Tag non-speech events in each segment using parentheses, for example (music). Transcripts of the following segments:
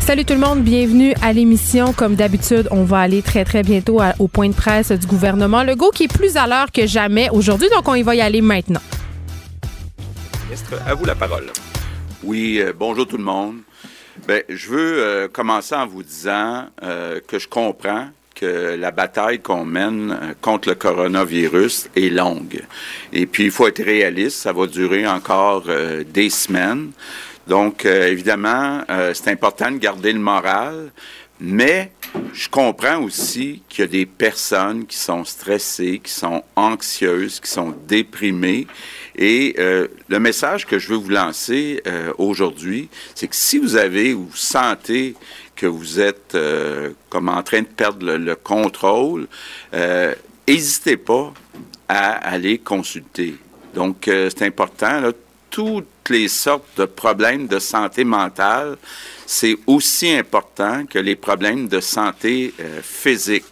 Salut tout le monde, bienvenue à l'émission. Comme d'habitude, on va aller très très bientôt à- au point de presse du gouvernement Legault qui est plus à l'heure que jamais aujourd'hui, donc on y va y aller maintenant. Ministre, à vous la parole. Oui, euh, bonjour tout le monde. Ben, je veux euh, commencer en vous disant euh, que je comprends que la bataille qu'on mène contre le coronavirus est longue. Et puis, il faut être réaliste, ça va durer encore euh, des semaines. Donc, euh, évidemment, euh, c'est important de garder le moral, mais je comprends aussi qu'il y a des personnes qui sont stressées, qui sont anxieuses, qui sont déprimées. Et euh, le message que je veux vous lancer aujourd'hui, c'est que si vous avez ou vous sentez que vous êtes comme en train de perdre le, le contrôle, n'hésitez pas à aller consulter. Donc, c'est important. Là, toutes les sortes de problèmes de santé mentale, c'est aussi important que les problèmes de santé euh, physique.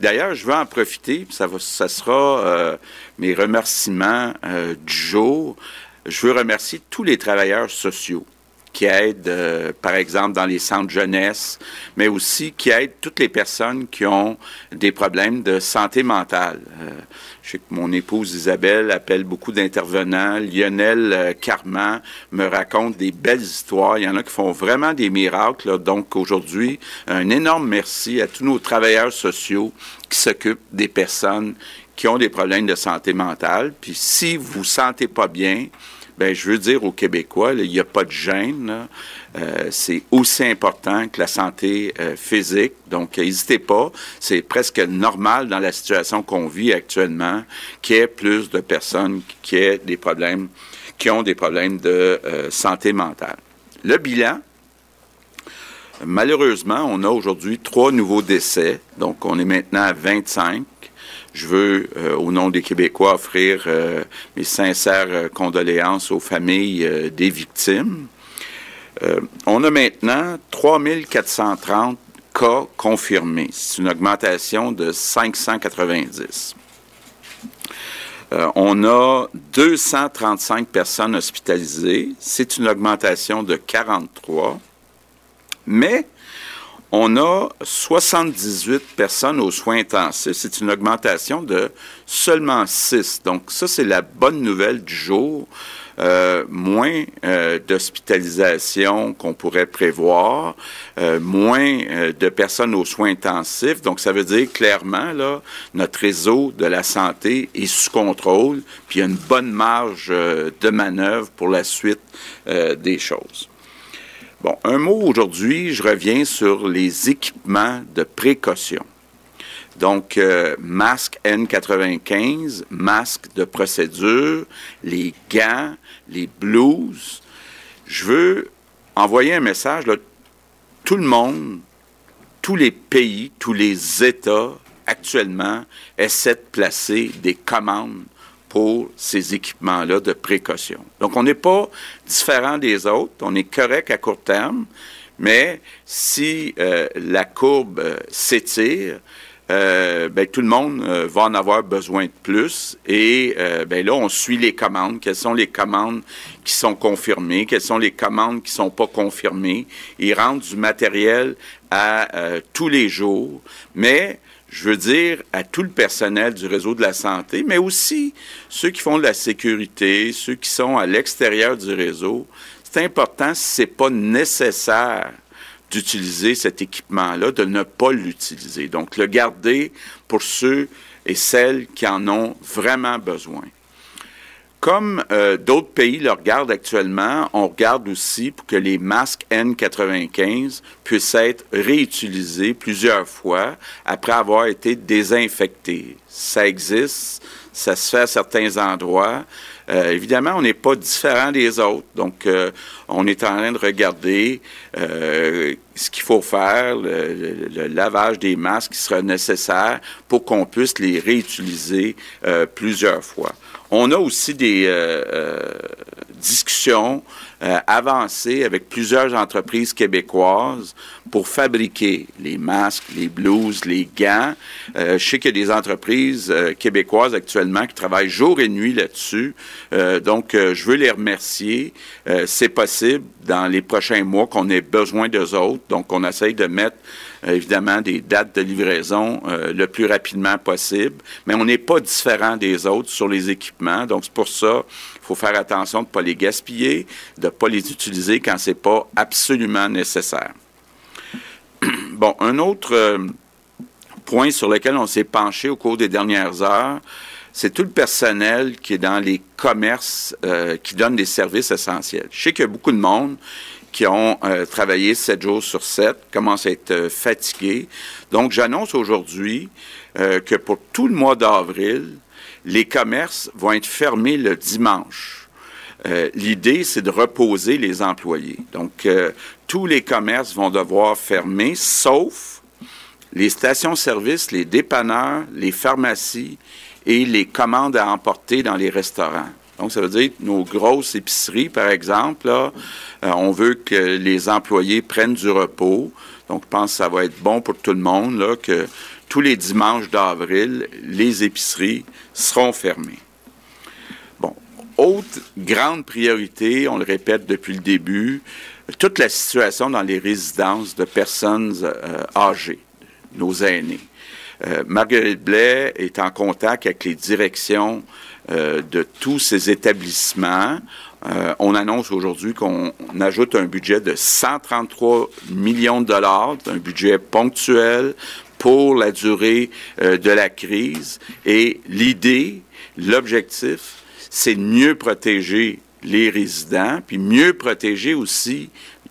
D'ailleurs, je veux en profiter, ça, ça sera euh, mes remerciements euh, du jour. Je veux remercier tous les travailleurs sociaux qui aident, euh, par exemple, dans les centres jeunesse, mais aussi qui aident toutes les personnes qui ont des problèmes de santé mentale. Je sais que mon épouse Isabelle appelle beaucoup d'intervenants. Lionel euh, Carman me raconte des belles histoires. Il y en a qui font vraiment des miracles. là. Donc aujourd'hui, un énorme merci à tous nos travailleurs sociaux qui s'occupent des personnes qui ont des problèmes de santé mentale. Puis si vous vous sentez pas bien, ben, je veux dire aux Québécois, il n'y a pas de gêne. Euh, c'est aussi important que la santé euh, physique. Donc, n'hésitez pas. C'est presque normal dans la situation qu'on vit actuellement qu'il y ait plus de personnes qui aient des problèmes, qui ont des problèmes de euh, santé mentale. Le bilan, malheureusement, on a aujourd'hui trois nouveaux décès. Donc, on est maintenant à 25. Je veux, euh, au nom des Québécois, offrir euh, mes sincères euh, condoléances aux familles des victimes. On a maintenant 3430 cas confirmés. C'est une augmentation de 590. Euh, on a 235 personnes hospitalisées. C'est une augmentation de 43. Mais on a 78 personnes aux soins intensifs. C'est une augmentation de seulement 6. Donc ça, c'est la bonne nouvelle du jour. Euh, moins euh, d'hospitalisation qu'on pourrait prévoir, euh, moins euh, de personnes aux soins intensifs. Donc, ça veut dire clairement, là, notre réseau de la santé est sous contrôle, puis il y a une bonne marge de manœuvre pour la suite des choses. Bon, un mot aujourd'hui, je reviens sur les équipements de précaution. Donc, euh, masque N95, masque de procédure, les gants, les blouses. Je veux envoyer un message, tout le monde, tous les pays, tous les États actuellement essaient de placer des commandes pour ces équipements-là de précaution. Donc, on n'est pas différent des autres, on est correct à court terme, mais si euh, la courbe euh, s'étire, euh, ben, tout le monde euh, va en avoir besoin de plus. Et ben, là, on suit les commandes. Quelles sont les commandes qui sont confirmées? Quelles sont les commandes qui sont pas confirmées? Ils rentrent du matériel à tous les jours. Mais je veux dire à tout le personnel du réseau de la santé, mais aussi ceux qui font de la sécurité, ceux qui sont à l'extérieur du réseau. C'est important si c'est pas nécessaire d'utiliser cet équipement-là, de ne pas l'utiliser. Donc, le garder pour ceux et celles qui en ont vraiment besoin. Comme euh, d'autres pays le regardent actuellement, on regarde aussi pour que les masques N95 puissent être réutilisés plusieurs fois après avoir été désinfectés. Ça existe, ça se fait à certains endroits. Euh, évidemment, on n'est pas différent des autres. Donc, euh, on est en train de regarder ce qu'il faut faire, le, le, lavage des masques qui sera nécessaire pour qu'on puisse les réutiliser plusieurs fois. On a aussi des discussions euh, avancé avec plusieurs entreprises québécoises pour fabriquer les masques, les blouses, les gants. Euh, je sais qu'il y a des entreprises euh, québécoises actuellement qui travaillent jour et nuit là-dessus. Euh, donc, je veux les remercier. C'est possible dans les prochains mois qu'on ait besoin d'eux autres. Donc, on essaye de mettre évidemment des dates de livraison le plus rapidement possible, mais on n'est pas différent des autres sur les équipements. Donc, c'est pour ça il faut faire attention de ne pas les gaspiller, de ne pas les utiliser quand ce n'est pas absolument nécessaire. (clears throat) Bon, un autre euh, point sur lequel on s'est penché au cours des dernières heures, c'est tout le personnel qui est dans les commerces euh, qui donnent des services essentiels. Je sais qu'il y a beaucoup de monde qui ont euh, travaillé sept jours sur sept, commencent à être fatigués. Donc, j'annonce aujourd'hui que pour tout le mois d'avril, les commerces vont être fermés le dimanche. Euh, l'idée, c'est de reposer les employés. Donc, euh, tous les commerces vont devoir fermer, sauf les stations-service, les dépanneurs, les pharmacies et les commandes à emporter dans les restaurants. Donc, ça veut dire que nos grosses épiceries, par exemple, euh, on veut que les employés prennent du repos. Donc, je pense que ça va être bon pour tout le monde, là, que tous les dimanches d'avril, les épiceries seront fermées. Bon, autre grande priorité, on le répète depuis le début, toute la situation dans les résidences de personnes euh, âgées, nos aînés. Euh, Marguerite Blais est en contact avec les directions euh, de tous ces établissements. on annonce aujourd'hui qu'on ajoute un budget de 133 millions de dollars, un budget ponctuel pour la durée euh, de la crise. Et l'idée, l'objectif, c'est mieux protéger les résidents, puis mieux protéger aussi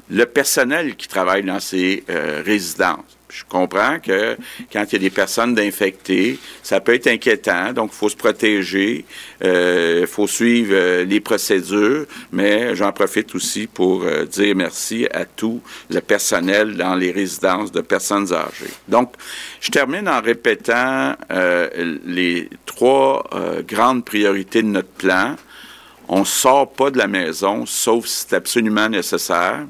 le personnel qui travaille dans ces euh, résidences. Je comprends que quand il y a des personnes d'infectées, ça peut être inquiétant, donc il faut se protéger, il euh, faut suivre euh, les procédures, mais j'en profite aussi pour euh, dire merci à tout le personnel dans les résidences de personnes âgées. Donc, je termine en répétant les trois grandes priorités de notre plan. On ne sort pas de la maison, sauf si c'est absolument nécessaire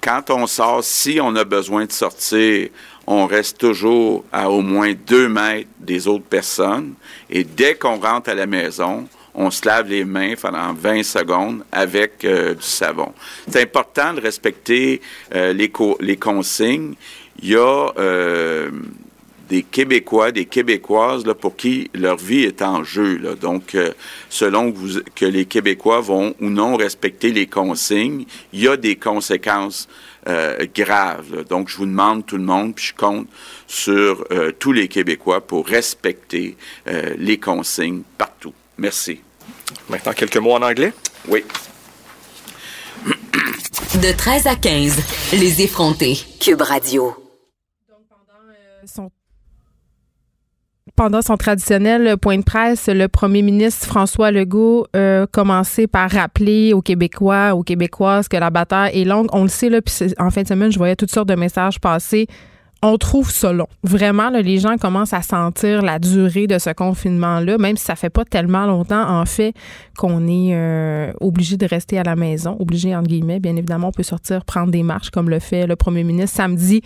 quand on sort, si on a besoin de sortir, on reste toujours à au moins deux mètres des autres personnes. Et dès qu'on rentre à la maison, on se lave les mains pendant 20 secondes avec euh, du savon. C'est important de respecter euh, les, les, consignes. Il y a euh, des Québécois, des Québécoises là, pour qui leur vie est en jeu. Là. Donc, euh, selon que, vous, que, les Québécois vont ou non respecter les consignes, il y a des conséquences euh, graves. Donc, je vous demande tout le monde, puis je compte sur euh, tous les Québécois pour respecter les consignes partout. Merci. Maintenant, quelques mots en anglais? Oui. (coughs) De 13 à 15, les effrontés. Cube Radio. Donc, pendant son pendant son traditionnel point de presse, le premier ministre François Legault a commencé par rappeler aux Québécois, aux Québécoises que la bataille est longue. On le sait, là, puis en fin de semaine, je voyais toutes sortes de messages passer on trouve ça long. Vraiment, les gens commencent à sentir la durée de ce confinement-là, même si ça fait pas tellement longtemps, en fait, qu'on est euh, obligé de rester à la maison. Obligé, entre guillemets. Bien évidemment, on peut sortir prendre des marches, comme le fait le premier ministre samedi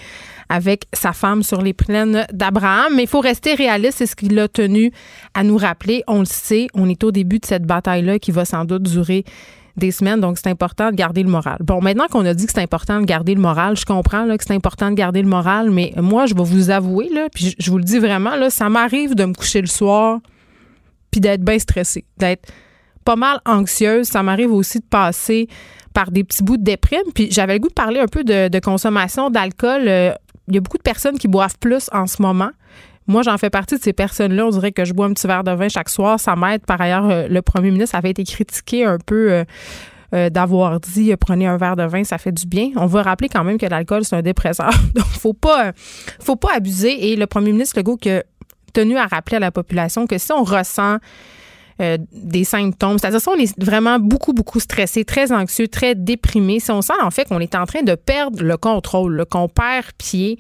avec sa femme sur les plaines d'Abraham. Mais il faut rester réaliste, c'est ce qu'il a tenu à nous rappeler. On le sait, on est au début de cette bataille-là qui va sans doute durer des semaines, donc c'est important de garder le moral. Bon, maintenant qu'on a dit que c'est important de garder le moral, je comprends que c'est important de garder le moral, mais moi, je vais vous avouer, là, puis je vous le dis vraiment, là, ça m'arrive de me coucher le soir puis d'être bien stressée, d'être pas mal anxieuse. Ça m'arrive aussi de passer par des petits bouts de déprime. Puis j'avais le goût de parler un peu de, de consommation d'alcool. Euh, Il y a beaucoup de personnes qui boivent plus en ce moment. Moi, j'en fais partie de ces personnes-là. On dirait que je bois un petit verre de vin chaque soir. Ça m'aide. Par ailleurs, euh, le premier ministre avait été critiqué un peu euh, euh, d'avoir dit prenez un verre de vin, ça fait du bien. On va rappeler quand même que l'alcool, c'est un dépresseur. (laughs) Donc, faut pas, faut pas abuser. Et le premier ministre Legault qui a tenu à rappeler à la population que si on ressent des symptômes. C'est-à-dire si on est vraiment beaucoup, beaucoup stressé, très anxieux, très déprimé, si on sent en fait qu'on est en train de perdre le contrôle, qu'on perd pied,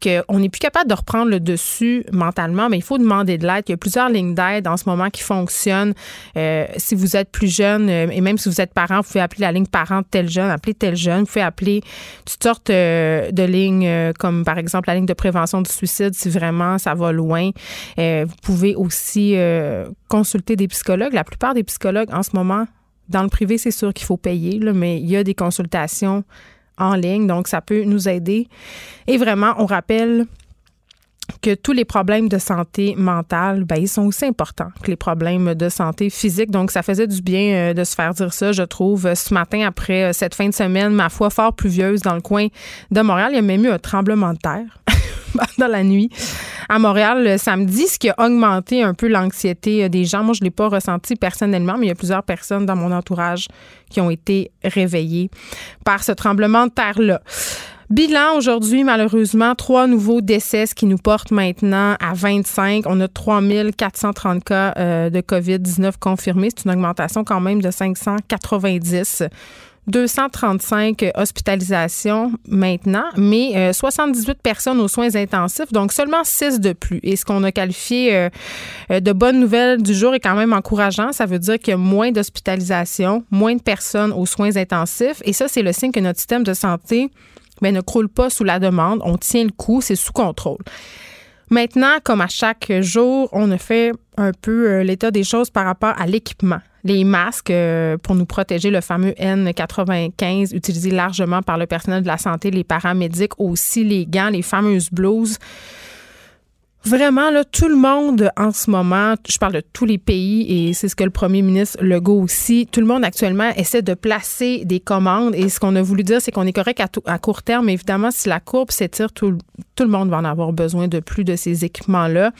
qu'on n'est plus capable de reprendre le dessus mentalement, mais il faut demander de l'aide. Il y a plusieurs lignes d'aide en ce moment qui fonctionnent. Euh, si vous êtes plus jeune, euh, et même si vous êtes parent, vous pouvez appeler la ligne parent tel jeune, appeler tel jeune. Vous pouvez appeler toutes sortes euh, de lignes, comme par exemple la ligne de prévention du suicide, si vraiment ça va loin. Vous pouvez aussi consulter des psychologues. La plupart des psychologues en ce moment, dans le privé, c'est sûr qu'il faut payer, mais il y a des consultations en ligne, donc ça peut nous aider. Et vraiment, on rappelle que tous les problèmes de santé mentale, ben, ils sont aussi importants que les problèmes de santé physique. Donc, ça faisait du bien euh, de se faire dire ça, je trouve. Euh, Ce matin, après euh, cette fin de semaine, ma foi, fort pluvieuse dans le coin de Montréal, il y a même eu un tremblement de terre (laughs) dans la nuit à Montréal le samedi, ce qui a augmenté un peu l'anxiété euh, des gens. Moi, je ne l'ai pas ressenti personnellement, mais il y a plusieurs personnes dans mon entourage qui ont été réveillées par ce tremblement de terre-là. Bilan aujourd'hui, malheureusement, trois nouveaux décès, qui nous porte maintenant à 25. On a 3430 cas euh, de COVID-19 confirmés. C'est une augmentation quand même de 590. 235 hospitalisations maintenant, mais euh, 78 personnes aux soins intensifs, donc seulement 6 de plus. Et ce qu'on a qualifié euh, euh, de bonne nouvelle du jour est quand même encourageant. Ça veut dire qu'il y a moins d'hospitalisations, moins de personnes aux soins intensifs. Et ça, c'est le signe que notre système de santé ben, ne croule pas sous la demande. On tient le coup, c'est sous contrôle. Maintenant, comme à chaque jour, on a fait un peu euh, l'état des choses par rapport à l'équipement. Les masques euh, pour nous protéger, le fameux N95 utilisé largement par le personnel de la santé, les paramédics, aussi les gants, les fameuses blouses. Vraiment, là, tout le monde en ce moment, je parle de tous les pays et c'est ce que le premier ministre Legault aussi, tout le monde actuellement essaie de placer des commandes et ce qu'on a voulu dire, c'est qu'on est correct à, tout- à court terme, évidemment, si la courbe s'étire, tout, le- tout le monde va en avoir besoin de plus de ces équipements-là.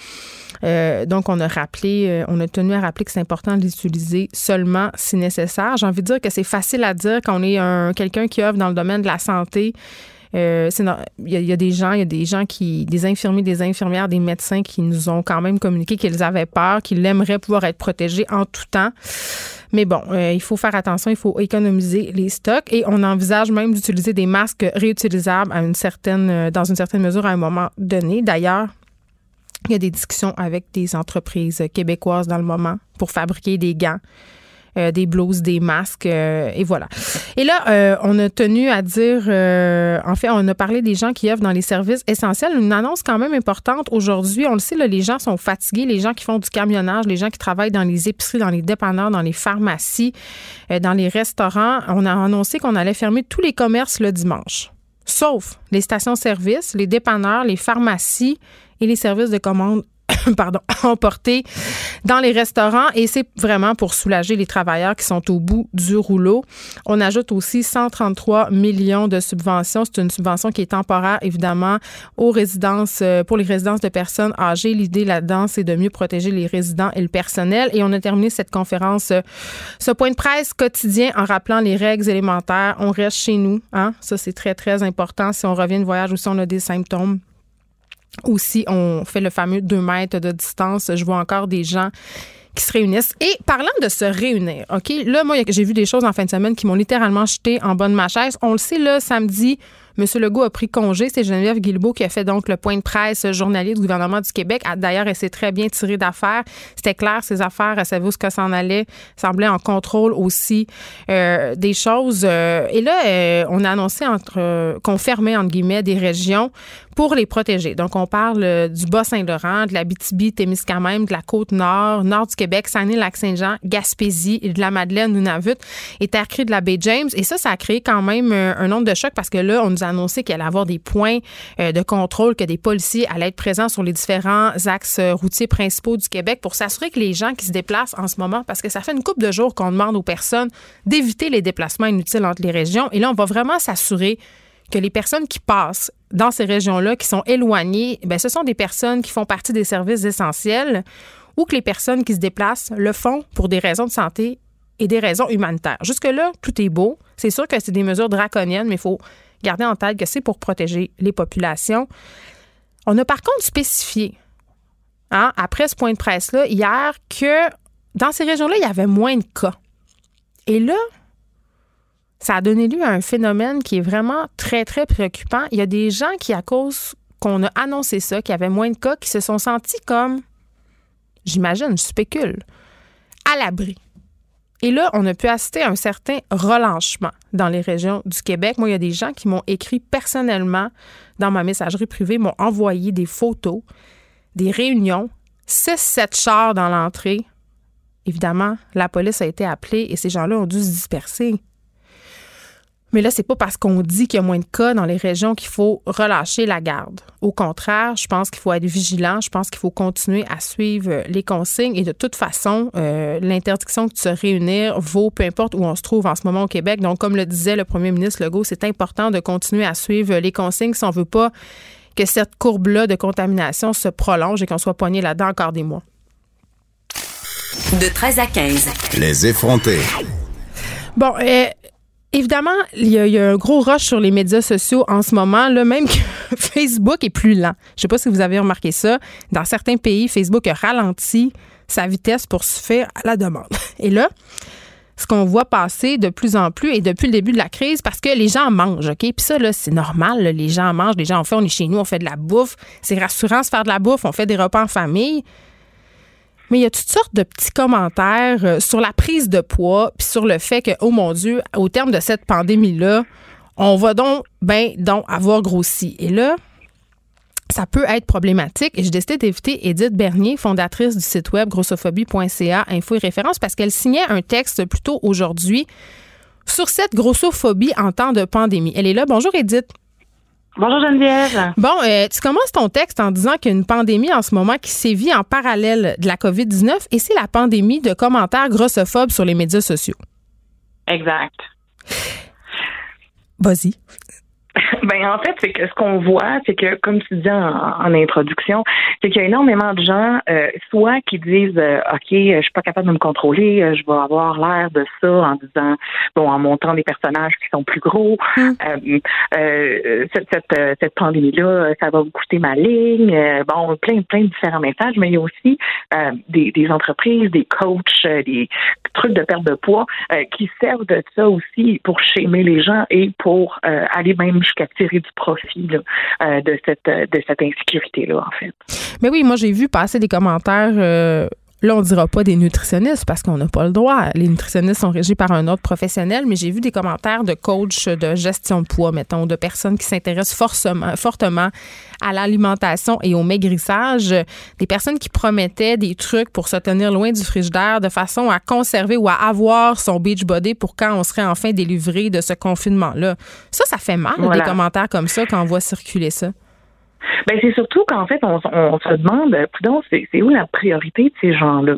Euh, donc, on a rappelé, euh, on a tenu à rappeler que c'est important de les utiliser seulement si nécessaire. J'ai envie de dire que c'est facile à dire quand on est un, quelqu'un qui œuvre dans le domaine de la santé. Euh, c'est no- Il y, a- il y a des gens, il y a des gens qui, des infirmiers, des infirmières, des médecins qui nous ont quand même communiqué qu'ils avaient peur, qu'ils aimeraient pouvoir être protégés en tout temps. Mais bon, euh, il faut faire attention, il faut économiser les stocks et on envisage même d'utiliser des masques réutilisables à une certaine, euh, dans une certaine mesure à un moment donné. D'ailleurs, il y a des discussions avec des entreprises québécoises dans le moment pour fabriquer des gants. Euh, des blouses, des masques, euh, et voilà. Et là, euh, on a tenu à dire, en fait, on a parlé des gens qui œuvrent dans les services essentiels. Une annonce quand même importante aujourd'hui. On le sait, là, les gens sont fatigués, les gens qui font du camionnage, les gens qui travaillent dans les épiceries, dans les dépanneurs, dans les pharmacies, dans les restaurants. On a annoncé qu'on allait fermer tous les commerces le dimanche, sauf les stations-service, les dépanneurs, les pharmacies et les services de commande (coughs) pardon, (coughs) emportés dans les restaurants et c'est vraiment pour soulager les travailleurs qui sont au bout du rouleau. On ajoute aussi 133 millions de subventions. C'est une subvention qui est temporaire, évidemment, aux résidences, euh, pour les résidences de personnes âgées. L'idée là-dedans, c'est de mieux protéger les résidents et le personnel. Et on a terminé cette conférence, euh, ce point de presse quotidien en rappelant les règles élémentaires. On reste chez nous. Hein? Ça, c'est très, très important. Si on revient de voyage ou si on a des symptômes, aussi, on fait le fameux 2 mètres de distance. Je vois encore des gens qui se réunissent. Et parlant de se réunir, OK, là, moi, j'ai vu des choses en fin de semaine qui m'ont littéralement jeté en de ma chaise. On le sait, là, samedi, M. Legault a pris congé. C'est Geneviève Guilbeault qui a fait donc le point de presse journalier du gouvernement du Québec. Ah, D'ailleurs, elle s'est très bien tirée d'affaires. C'était clair, ses affaires, elle savait où ce que s'en allait. semblait en contrôle aussi euh, des choses. Euh, et là, euh, on a annoncé entre, qu'on fermait, entre guillemets, des régions pour les protéger. Donc, on parle du Bas-Saint-Laurent, de la BTB-Témiscamingue, de la Côte-Nord, nord du Québec, Saguenay-Lac-Saint-Jean, Gaspésie, et de la Madeleine, Nunavut et Terre-Crée de la baie James. Et ça, ça a créé quand même un nombre de chocs parce que là, on nous annoncé qu'il allait avoir des points euh, de contrôle, que des policiers allaient être présents sur les différents axes euh, routiers principaux du Québec pour s'assurer que les gens qui se déplacent en ce moment, parce que ça fait une couple de jours qu'on demande aux personnes d'éviter les déplacements inutiles entre les régions, et là, on va vraiment s'assurer que les personnes qui passent dans ces régions-là, qui sont éloignées, ben, ce sont des personnes qui font partie des services essentiels ou que les personnes qui se déplacent le font pour des raisons de santé et des raisons humanitaires. Jusque-là, tout est beau. C'est sûr que c'est des mesures draconiennes, mais il faut garder en tête que c'est pour protéger les populations. On a par contre spécifié, hein, après ce point de presse-là, hier, que dans ces régions-là, il y avait moins de cas. Et là, ça a donné lieu à un phénomène qui est vraiment très, très préoccupant. Il y a des gens qui, à cause qu'on a annoncé ça, qu'il y avait moins de cas, qui se sont sentis comme, j'imagine, je spécule, à l'abri. Et là, on a pu assister à un certain relâchement dans les régions du Québec. Moi, il y a des gens qui m'ont écrit personnellement dans ma messagerie privée, m'ont envoyé des photos, des réunions, 6-7 chars dans l'entrée. Évidemment, la police a été appelée et ces gens-là ont dû se disperser. Mais là, c'est pas parce qu'on dit qu'il y a moins de cas dans les régions qu'il faut relâcher la garde. Au contraire, je pense qu'il faut être vigilant. Je pense qu'il faut continuer à suivre les consignes. Et de toute façon, euh, l'interdiction de se réunir vaut peu importe où on se trouve en ce moment au Québec. Donc, comme le disait le premier ministre Legault, c'est important de continuer à suivre les consignes si on veut pas que cette courbe-là de contamination se prolonge et qu'on soit poigné là-dedans encore des mois. De 13 à 15. Les effrontés. Bon, euh, Évidemment, il y, a, un gros rush sur les médias sociaux en ce moment, même que (laughs) Facebook est plus lent. Je sais pas si vous avez remarqué ça. Dans certains pays, Facebook a ralenti sa vitesse pour se faire à la demande. (laughs) Et là, ce qu'on voit passer de plus en plus et depuis le début de la crise, parce que les gens mangent, OK? Puis ça, c'est normal, les gens mangent, les gens, en fait, on est chez nous, on fait de la bouffe. C'est rassurant de faire de la bouffe, on fait des repas en famille. Mais il y a toutes sortes de petits commentaires euh, sur la prise de poids, puis sur le fait que, oh mon Dieu, au terme de cette pandémie-là, on va donc, ben, donc avoir grossi. Et là, ça peut être problématique. Et j'ai décidé d'inviter Edith Bernier, fondatrice du site web grossophobie.ca, info et référence, parce qu'elle signait un texte plutôt aujourd'hui sur cette grossophobie en temps de pandémie. Elle est là. Bonjour Edith. Bonjour Geneviève. Bon, euh, tu commences ton texte en disant qu'il y a une pandémie en ce moment qui sévit en parallèle de la COVID-19 et c'est la pandémie de commentaires grossophobes sur les médias sociaux. Exact. Vas-y. (laughs) Ben en fait, c'est que ce qu'on voit, c'est que comme tu dis en, introduction, c'est qu'il y a énormément de gens, euh, soit qui disent, euh, ok, je suis pas capable de me contrôler, euh, je vais avoir l'air de ça en disant, bon, en montant des personnages qui sont plus gros, hum. cette, cette, cette pandémie-là, ça va vous coûter ma ligne, bon, plein, plein de différents messages, mais il y a aussi des, des entreprises, des coachs, des trucs de perte de poids qui servent de ça aussi pour schémer les gens et pour aller même jusqu'à tirer du profit euh, de cette de cette insécurité là en fait. Mais oui, moi j'ai vu passer des commentaires euh, Là, on dira pas des nutritionnistes parce qu'on n'a pas le droit. Les nutritionnistes sont régis par un autre professionnel, mais j'ai vu des commentaires de coachs de gestion de poids, mettons, de personnes qui s'intéressent fortement, fortement à l'alimentation et au maigrissage, des personnes qui promettaient des trucs pour se tenir loin du frigidaire de façon à conserver ou à avoir son beach body pour quand on serait enfin délivré de ce confinement-là. Ça, ça fait mal, des commentaires comme ça, quand on voit circuler ça. Ben c'est surtout qu'en fait, on, on se demande, c'est où la priorité de ces gens-là?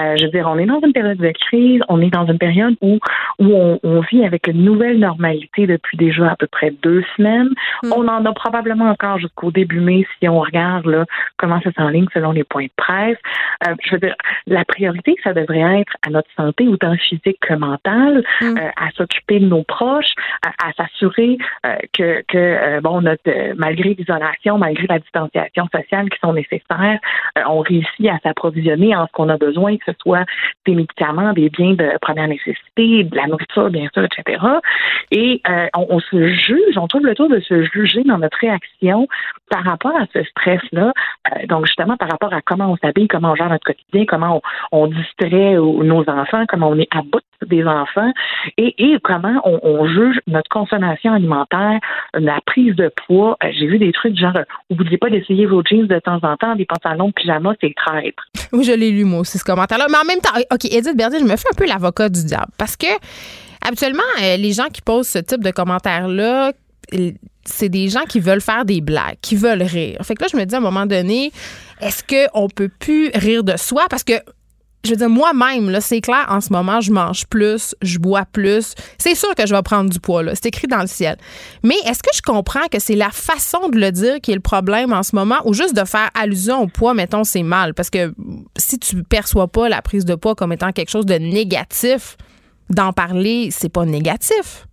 Euh, je veux dire, on est dans une période de crise, on est dans une période où, où on, on vit avec une nouvelle normalité depuis déjà à peu près deux semaines. Mm. On en a probablement encore jusqu'au début mai si on regarde là, comment ça s'enligne selon les points de presse. Euh, je veux dire, la priorité, ça devrait être à notre santé, autant physique que mentale, mm. euh, à s'occuper de nos proches, à, à s'assurer euh, que, que euh, bon, notre, malgré l'isolation, malgré la distanciation sociale qui sont nécessaires, euh, on réussit à s'approvisionner en ce qu'on a besoin, que ce soit des médicaments, des biens de première nécessité, de la nourriture, bien sûr, etc. Et euh, on, se juge, on trouve le tour de se juger dans notre réaction par rapport à ce stress-là. Euh, donc, justement, par rapport à comment on s'habille, comment on gère notre quotidien, comment on, distrait nos enfants, comment on est à bout des enfants et, comment on, on, juge notre consommation alimentaire, la prise de poids. J'ai vu des trucs genre N'oubliez pas d'essayer vos jeans de temps en temps, des pantalons de pyjama, c'est traître. Oui, je l'ai lu, moi aussi, ce commentaire-là. Mais en même temps, OK, Edith Berdier, je me fais un peu l'avocat du diable. Parce que, habituellement, euh, les gens qui posent ce type de commentaires-là, c'est des gens qui veulent faire des blagues, qui veulent rire. Fait que là, je me dis à un moment donné, est-ce qu'on peut plus rire de soi? Parce que je veux dire, moi-même, c'est clair, en ce moment, je mange plus, je bois plus. C'est sûr que je vais prendre du poids, là. C'est écrit dans le ciel. Mais est-ce que je comprends que c'est la façon de le dire qui est le problème en ce moment ou juste de faire allusion au poids, mettons, c'est mal? Parce que si tu perçois pas la prise de poids comme étant quelque chose de négatif, d'en parler, c'est pas négatif.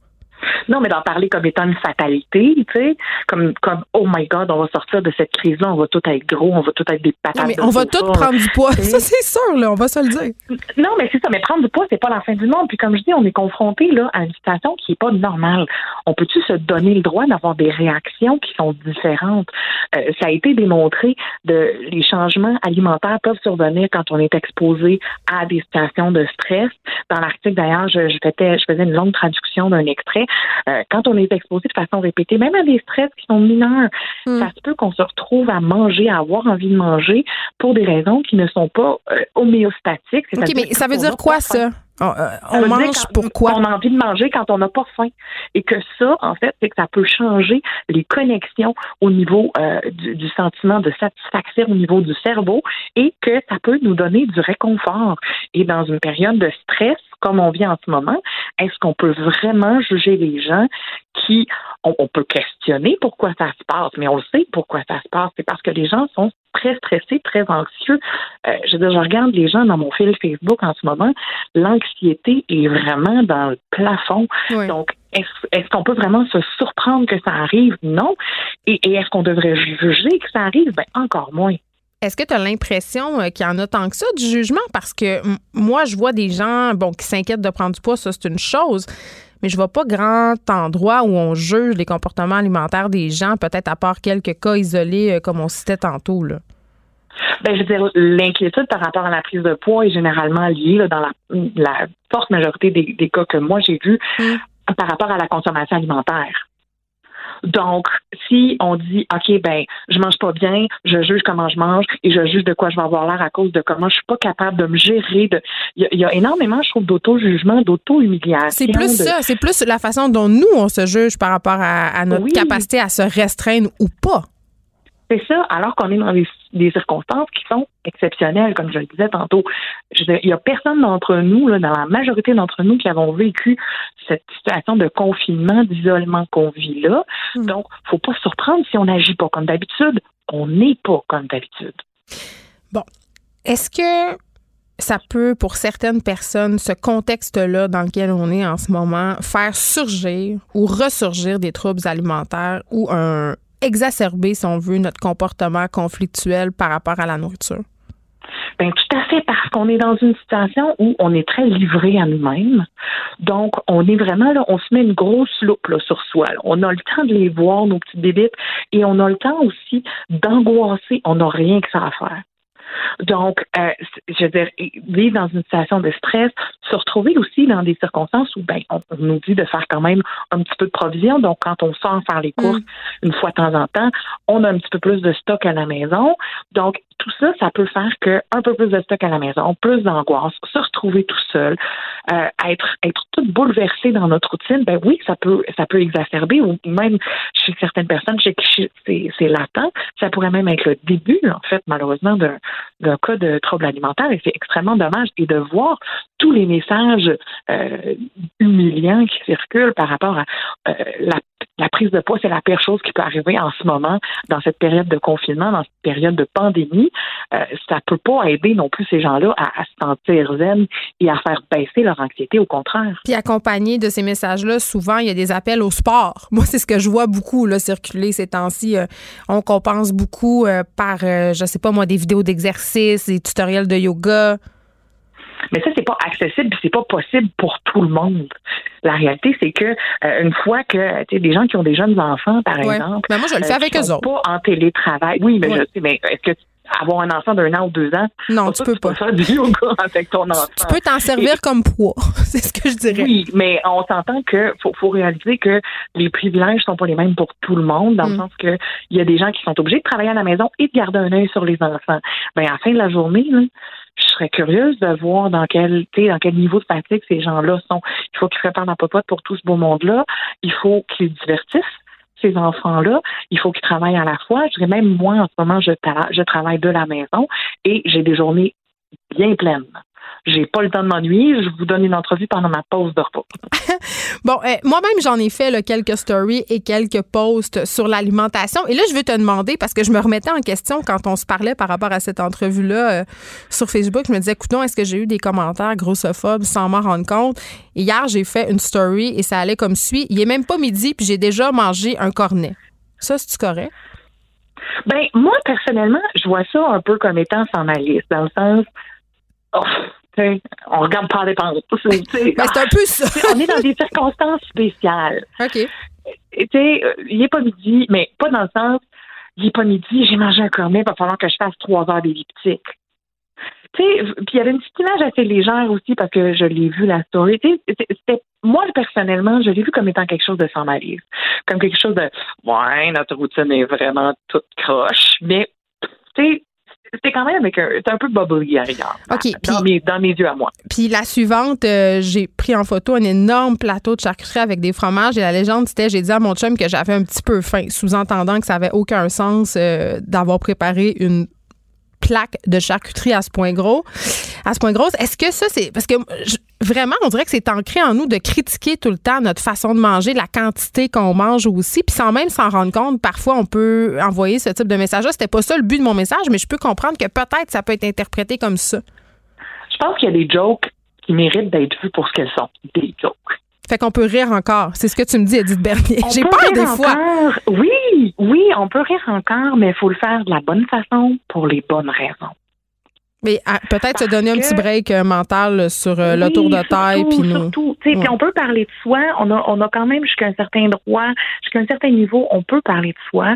Non, mais d'en parler comme étant une fatalité, tu sais, comme, comme, oh my God, on va sortir de cette crise-là, on va tout être gros, on va tout être des patates. Non, mais on va tout prendre du poids. (laughs) Ça, c'est sûr, là, on va se le dire. Non, mais c'est ça, mais prendre du poids, c'est pas la fin du monde. Puis comme je dis, on est confronté, là, à une situation qui est pas normale. On peut-tu se donner le droit d'avoir des réactions qui sont différentes? Euh, ça a été démontré de les changements alimentaires peuvent survenir quand on est exposé à des situations de stress. Dans l'article, d'ailleurs, je, je, faisais, je faisais une longue traduction d'un extrait. Euh, quand on est exposé de façon répétée, même à des stress qui sont mineurs, Hmm. ça se peut qu'on se retrouve à manger, à avoir envie de manger pour des raisons qui ne sont pas euh, homéostatiques. OK, mais ça veut dire quoi, ça? On, euh, mange pourquoi? On a envie de manger quand on n'a pas faim. Et que ça, en fait, c'est que ça peut changer les connexions au niveau euh, du, du sentiment de satisfaction au niveau du cerveau et que ça peut nous donner du réconfort. Et dans une période de stress, comme on vit en ce moment, est-ce qu'on peut vraiment juger les gens qui, on, on peut questionner pourquoi ça se passe, mais on le sait pourquoi ça se passe. C'est parce que les gens sont très stressés, très anxieux. Euh, je veux dire, je regarde les gens dans mon fil Facebook en ce moment, l'anxiété est vraiment dans le plafond. Oui. Donc, est-ce est-ce qu'on peut vraiment se surprendre que ça arrive? Non. Et, et est-ce qu'on devrait juger que ça arrive? Ben, encore moins. Est-ce que tu as l'impression euh, qu'il y en a tant que ça du jugement? Parce que m- moi, je vois des gens bon, qui s'inquiètent de prendre du poids, ça, c'est une chose. Mais je vois pas grand endroit où on juge les comportements alimentaires des gens, peut-être à part quelques cas isolés, euh, comme on citait tantôt. Là. Ben, je veux dire, l'inquiétude par rapport à la prise de poids est généralement liée là, dans la, la forte majorité des, des cas que moi j'ai vus Mm. par rapport à la consommation alimentaire. Donc, si on dit, OK, ben, je mange pas bien, je juge comment je mange et je juge de quoi je vais avoir l'air à cause de comment je suis pas capable de me gérer. De... Il, y a, il y a énormément, je trouve, d'auto-jugement, d'auto-humiliation. C'est plus de- ça, c'est plus la façon dont nous, on se juge par rapport à, à notre Oui. capacité à se restreindre ou pas. C'est ça, alors qu'on est dans des, des circonstances qui sont exceptionnelles, comme je le disais tantôt. Je il n'y a personne d'entre nous, là, dans la majorité d'entre nous, qui avons vécu cette situation de confinement, d'isolement qu'on vit là. Mm. Donc, faut pas se surprendre si on n'agit pas comme d'habitude. On n'est pas comme d'habitude. Est-ce que ça peut, pour certaines personnes, ce contexte-là dans lequel on est en ce moment, faire surgir ou ressurgir des troubles alimentaires ou un exacerber, si on veut, notre comportement conflictuel par rapport à la nourriture? Ben, tout à fait, parce qu'on est dans une situation où on est très livré à nous-mêmes. Donc, on est vraiment là, on se met une grosse loupe sur soi. On a le temps de les voir, nos petites bébites, et on a le temps aussi d'angoisser. On n'a rien que ça à faire. Donc, euh, je veux dire, vivre dans une situation de stress, se retrouver aussi dans des circonstances où ben, on, on nous dit de faire quand même un petit peu de provision. Donc, quand on sort faire les courses une fois de temps en temps, on a un petit peu plus de stock à la maison. Donc, tout ça, ça peut faire que un peu plus de stock à la maison, plus d'angoisse, se retrouver tout seul, euh, être être tout bouleversé dans notre routine, ben oui, ça peut ça peut exacerber ou même chez certaines personnes chez qui c'est latent, ça pourrait même être le début en fait malheureusement d'un d'un cas de trouble alimentaire et c'est extrêmement dommage. Et de voir tous les messages euh, humiliants qui circulent par rapport à euh, la la prise de poids, c'est la pire chose qui peut arriver en ce moment, dans cette période de confinement, dans cette période de pandémie. Euh, ça peut pas aider non plus ces gens-là à, se sentir zen et à faire baisser leur anxiété, au contraire. Puis accompagné de ces messages-là, souvent, il y a des appels au sport. (laughs) Moi, c'est ce que je vois beaucoup circuler ces temps-ci. Euh, on compense beaucoup euh, par, euh, je sais pas moi, des vidéos d'exercice, des tutoriels de yoga. Mais ça, c'est pas accessible, c'est pas possible pour tout le monde. La réalité, c'est que euh, une fois que tu sais des gens qui ont des jeunes enfants, par Ouais. exemple, Ben, moi, je le fais euh, avec eux autres. pas en télétravail. Oui, mais Ouais. je sais, mais est-ce que tu- avoir un enfant d'un an ou deux ans, Non, tu peux pas. faire du yoga avec ton enfant. Tu peux t'en servir comme poids. (laughs) c'est ce que je dirais. Oui, mais on s'entend que faut, faut réaliser que les privilèges sont pas les mêmes pour tout le monde, dans le Mm. sens que il y a des gens qui sont obligés de travailler à la maison et de garder un œil sur les enfants. Ben à la fin de la journée, là, je serais curieuse de voir dans quel, dans quel niveau de fatigue ces gens-là sont. Il faut qu'ils préparent la popote pour tout ce beau monde-là. Il faut qu'ils se divertissent. ces enfants-là, il faut qu'ils travaillent à la fois. Je dirais même moi, en ce moment, je travaille de la maison et j'ai des journées bien pleines. J'ai pas le temps de m'ennuyer. Je vous donne une entrevue pendant ma pause de repos. (laughs) bon, euh, moi-même, j'en ai fait quelques stories et quelques posts sur l'alimentation. Et là, je veux te demander, parce que je me remettais en question quand on se parlait par rapport à cette entrevue-là euh, sur Facebook. Je me disais, écoute, est-ce que j'ai eu des commentaires grossophobes sans m'en rendre compte? hier, j'ai fait une story et ça allait comme suit. Il est même pas midi, puis j'ai déjà mangé un cornet. Ça, c'est-tu correct? Ben, moi, personnellement, je vois ça un peu comme étant sans malice, dans le sens, oh, on regarde par les pentes. c'est un peu (laughs) ça. on est dans des circonstances spéciales. OK. Tu sais, il n'est pas midi, mais pas dans le sens, il n'est pas midi, j'ai mangé un cornet, il va falloir que je fasse trois heures d'elliptique. Tu sais, puis il y avait une petite image assez légère aussi parce que je l'ai vu la story. Tu sais, moi personnellement, je l'ai vu comme étant quelque chose de sans malice, comme quelque chose de, ouais, notre routine est vraiment toute croche, mais tu sais, c'était quand même avec un, un peu bubbly à OK. Dans, mes, dans mes yeux à moi. Puis la suivante, euh, j'ai pris en photo un énorme plateau de charcuterie avec des fromages et la légende, c'était, j'ai dit à mon chum que j'avais un petit peu faim, sous-entendant que ça avait aucun sens euh, d'avoir préparé une plaque de charcuterie à ce point gros, à ce point grosse. Est-ce que ça, c'est parce que vraiment, on dirait que c'est ancré en nous de critiquer tout le temps notre façon de manger, la quantité qu'on mange aussi, puis sans même s'en rendre compte, parfois on peut envoyer ce type de message-là. C'était pas ça le but de mon message, mais je peux comprendre que peut-être ça peut être interprété comme ça. Je pense qu'il y a des jokes qui méritent d'être vues pour ce qu'elles sont, des jokes. Fait qu'on peut rire encore. C'est ce que tu me dis, Edith Bernier. (laughs) J'ai peur des fois. Oui, oui, on peut rire encore, mais il faut le faire de la bonne façon pour les bonnes raisons. Mais ah, peut-être se donner un petit break euh, mental sur euh, le tour de taille. Puis nous. Surtout, on peut parler de soi. On a, on a quand même jusqu'à un certain droit, jusqu'à un certain niveau, on peut parler de soi.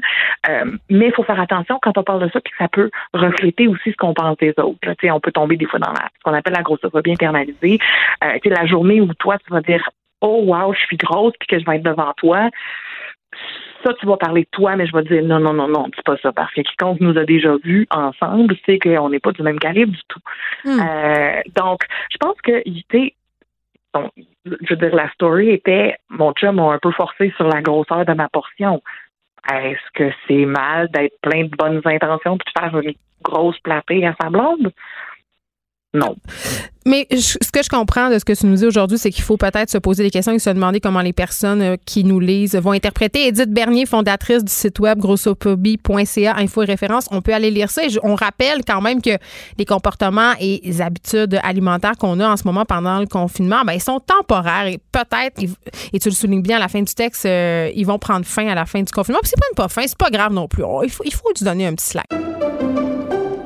Euh, mais il faut faire attention quand on parle de ça, que ça peut refléter aussi ce qu'on pense des autres. Là. On peut tomber des fois dans la, ce qu'on appelle la grossophobie internalisée. Euh, la journée où toi, tu vas dire Oh wow, je suis grosse puis que je vais être devant toi ça, tu vas parler de toi, mais je vais dire non, non, non, non, c'est pas ça. Parce que quiconque nous a déjà vus ensemble sait qu'on n'est pas du même calibre du tout. Hmm. Euh, donc, je pense que, était je veux dire, la story était mon chum m'a un peu forcé sur la grosseur de ma portion. Est-ce que c'est mal d'être plein de bonnes intentions puis de faire une grosse platée à sa blonde? Non. Mais ce que je comprends de ce que tu nous dis aujourd'hui, c'est qu'il faut peut-être se poser des questions et se demander comment les personnes euh, qui nous lisent vont interpréter. Edith Bernier, fondatrice du site web grossophobie.ca, info et référence, on peut aller lire ça. On rappelle quand même que les comportements et les habitudes alimentaires qu'on a en ce moment pendant le confinement, ben, ils sont temporaires et peut-être, et tu le soulignes bien à la fin du texte, euh, ils vont prendre fin à la fin du confinement. Puis c'est pas fin, c'est pas grave non plus. il, faut, il faut lui donner un petit slack.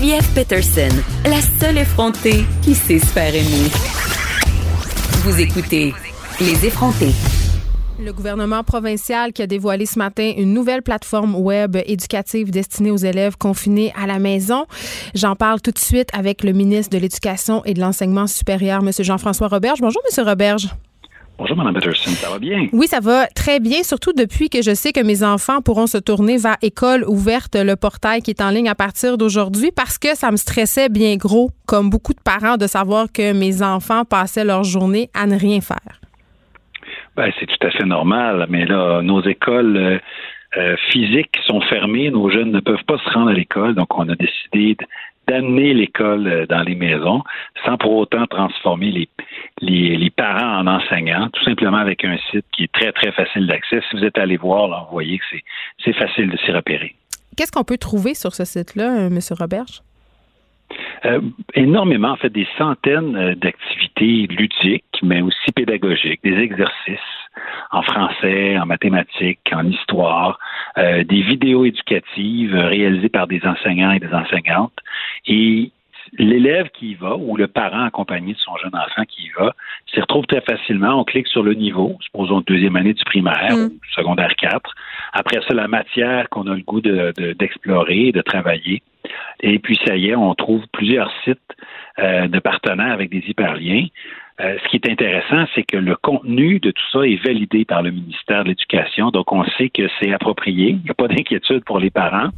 Geneviève Peterson, la seule effrontée qui sait se faire aimer. Vous écoutez Les effrontés. Le gouvernement provincial qui a dévoilé ce matin une nouvelle plateforme web éducative destinée aux élèves confinés à la maison. J'en parle tout de suite avec le ministre de l'Éducation et de l'Enseignement supérieur, M. Jean-François Roberge. Bonjour, M. Roberge. Bonjour, Mme Peterson. Ça va bien? Oui, ça va très bien, surtout depuis que je sais que mes enfants pourront se tourner vers École ouverte, le portail qui est en ligne à partir d'aujourd'hui, parce que ça me stressait bien gros, comme beaucoup de parents, de savoir que mes enfants passaient leur journée à ne rien faire. Ben, c'est tout à fait normal, mais là, nos écoles. Euh, euh, physiques sont fermées, nos jeunes ne peuvent pas se rendre à l'école, donc on a décidé d'amener l'école euh, dans les maisons sans pour autant transformer les, parents en enseignants, tout simplement avec un site qui est très, très facile d'accès. Si vous êtes allé voir, vous voyez que c'est facile de s'y repérer. Qu'est-ce qu'on peut trouver sur ce site-là, euh, M. Roberge? Euh, énormément, en fait, des centaines d'activités ludiques, mais aussi pédagogiques, des exercices en français, en mathématiques, en histoire, des vidéos éducatives réalisées par des enseignants et des enseignantes. Et l'élève qui y va ou le parent accompagné de son jeune enfant qui y va s'y retrouve très facilement. On clique sur le niveau, supposons deuxième année du primaire Mm. ou secondaire 4. Après ça, la matière qu'on a le goût de- de- d'explorer, de, travailler. Et puis, ça y est, on trouve plusieurs sites euh, de partenaires avec des hyperliens. Euh, ce qui est intéressant, c'est que le contenu de tout ça est validé par le ministère de l'Éducation. Donc, on sait que c'est approprié. Il n'y a pas d'inquiétude pour les parents.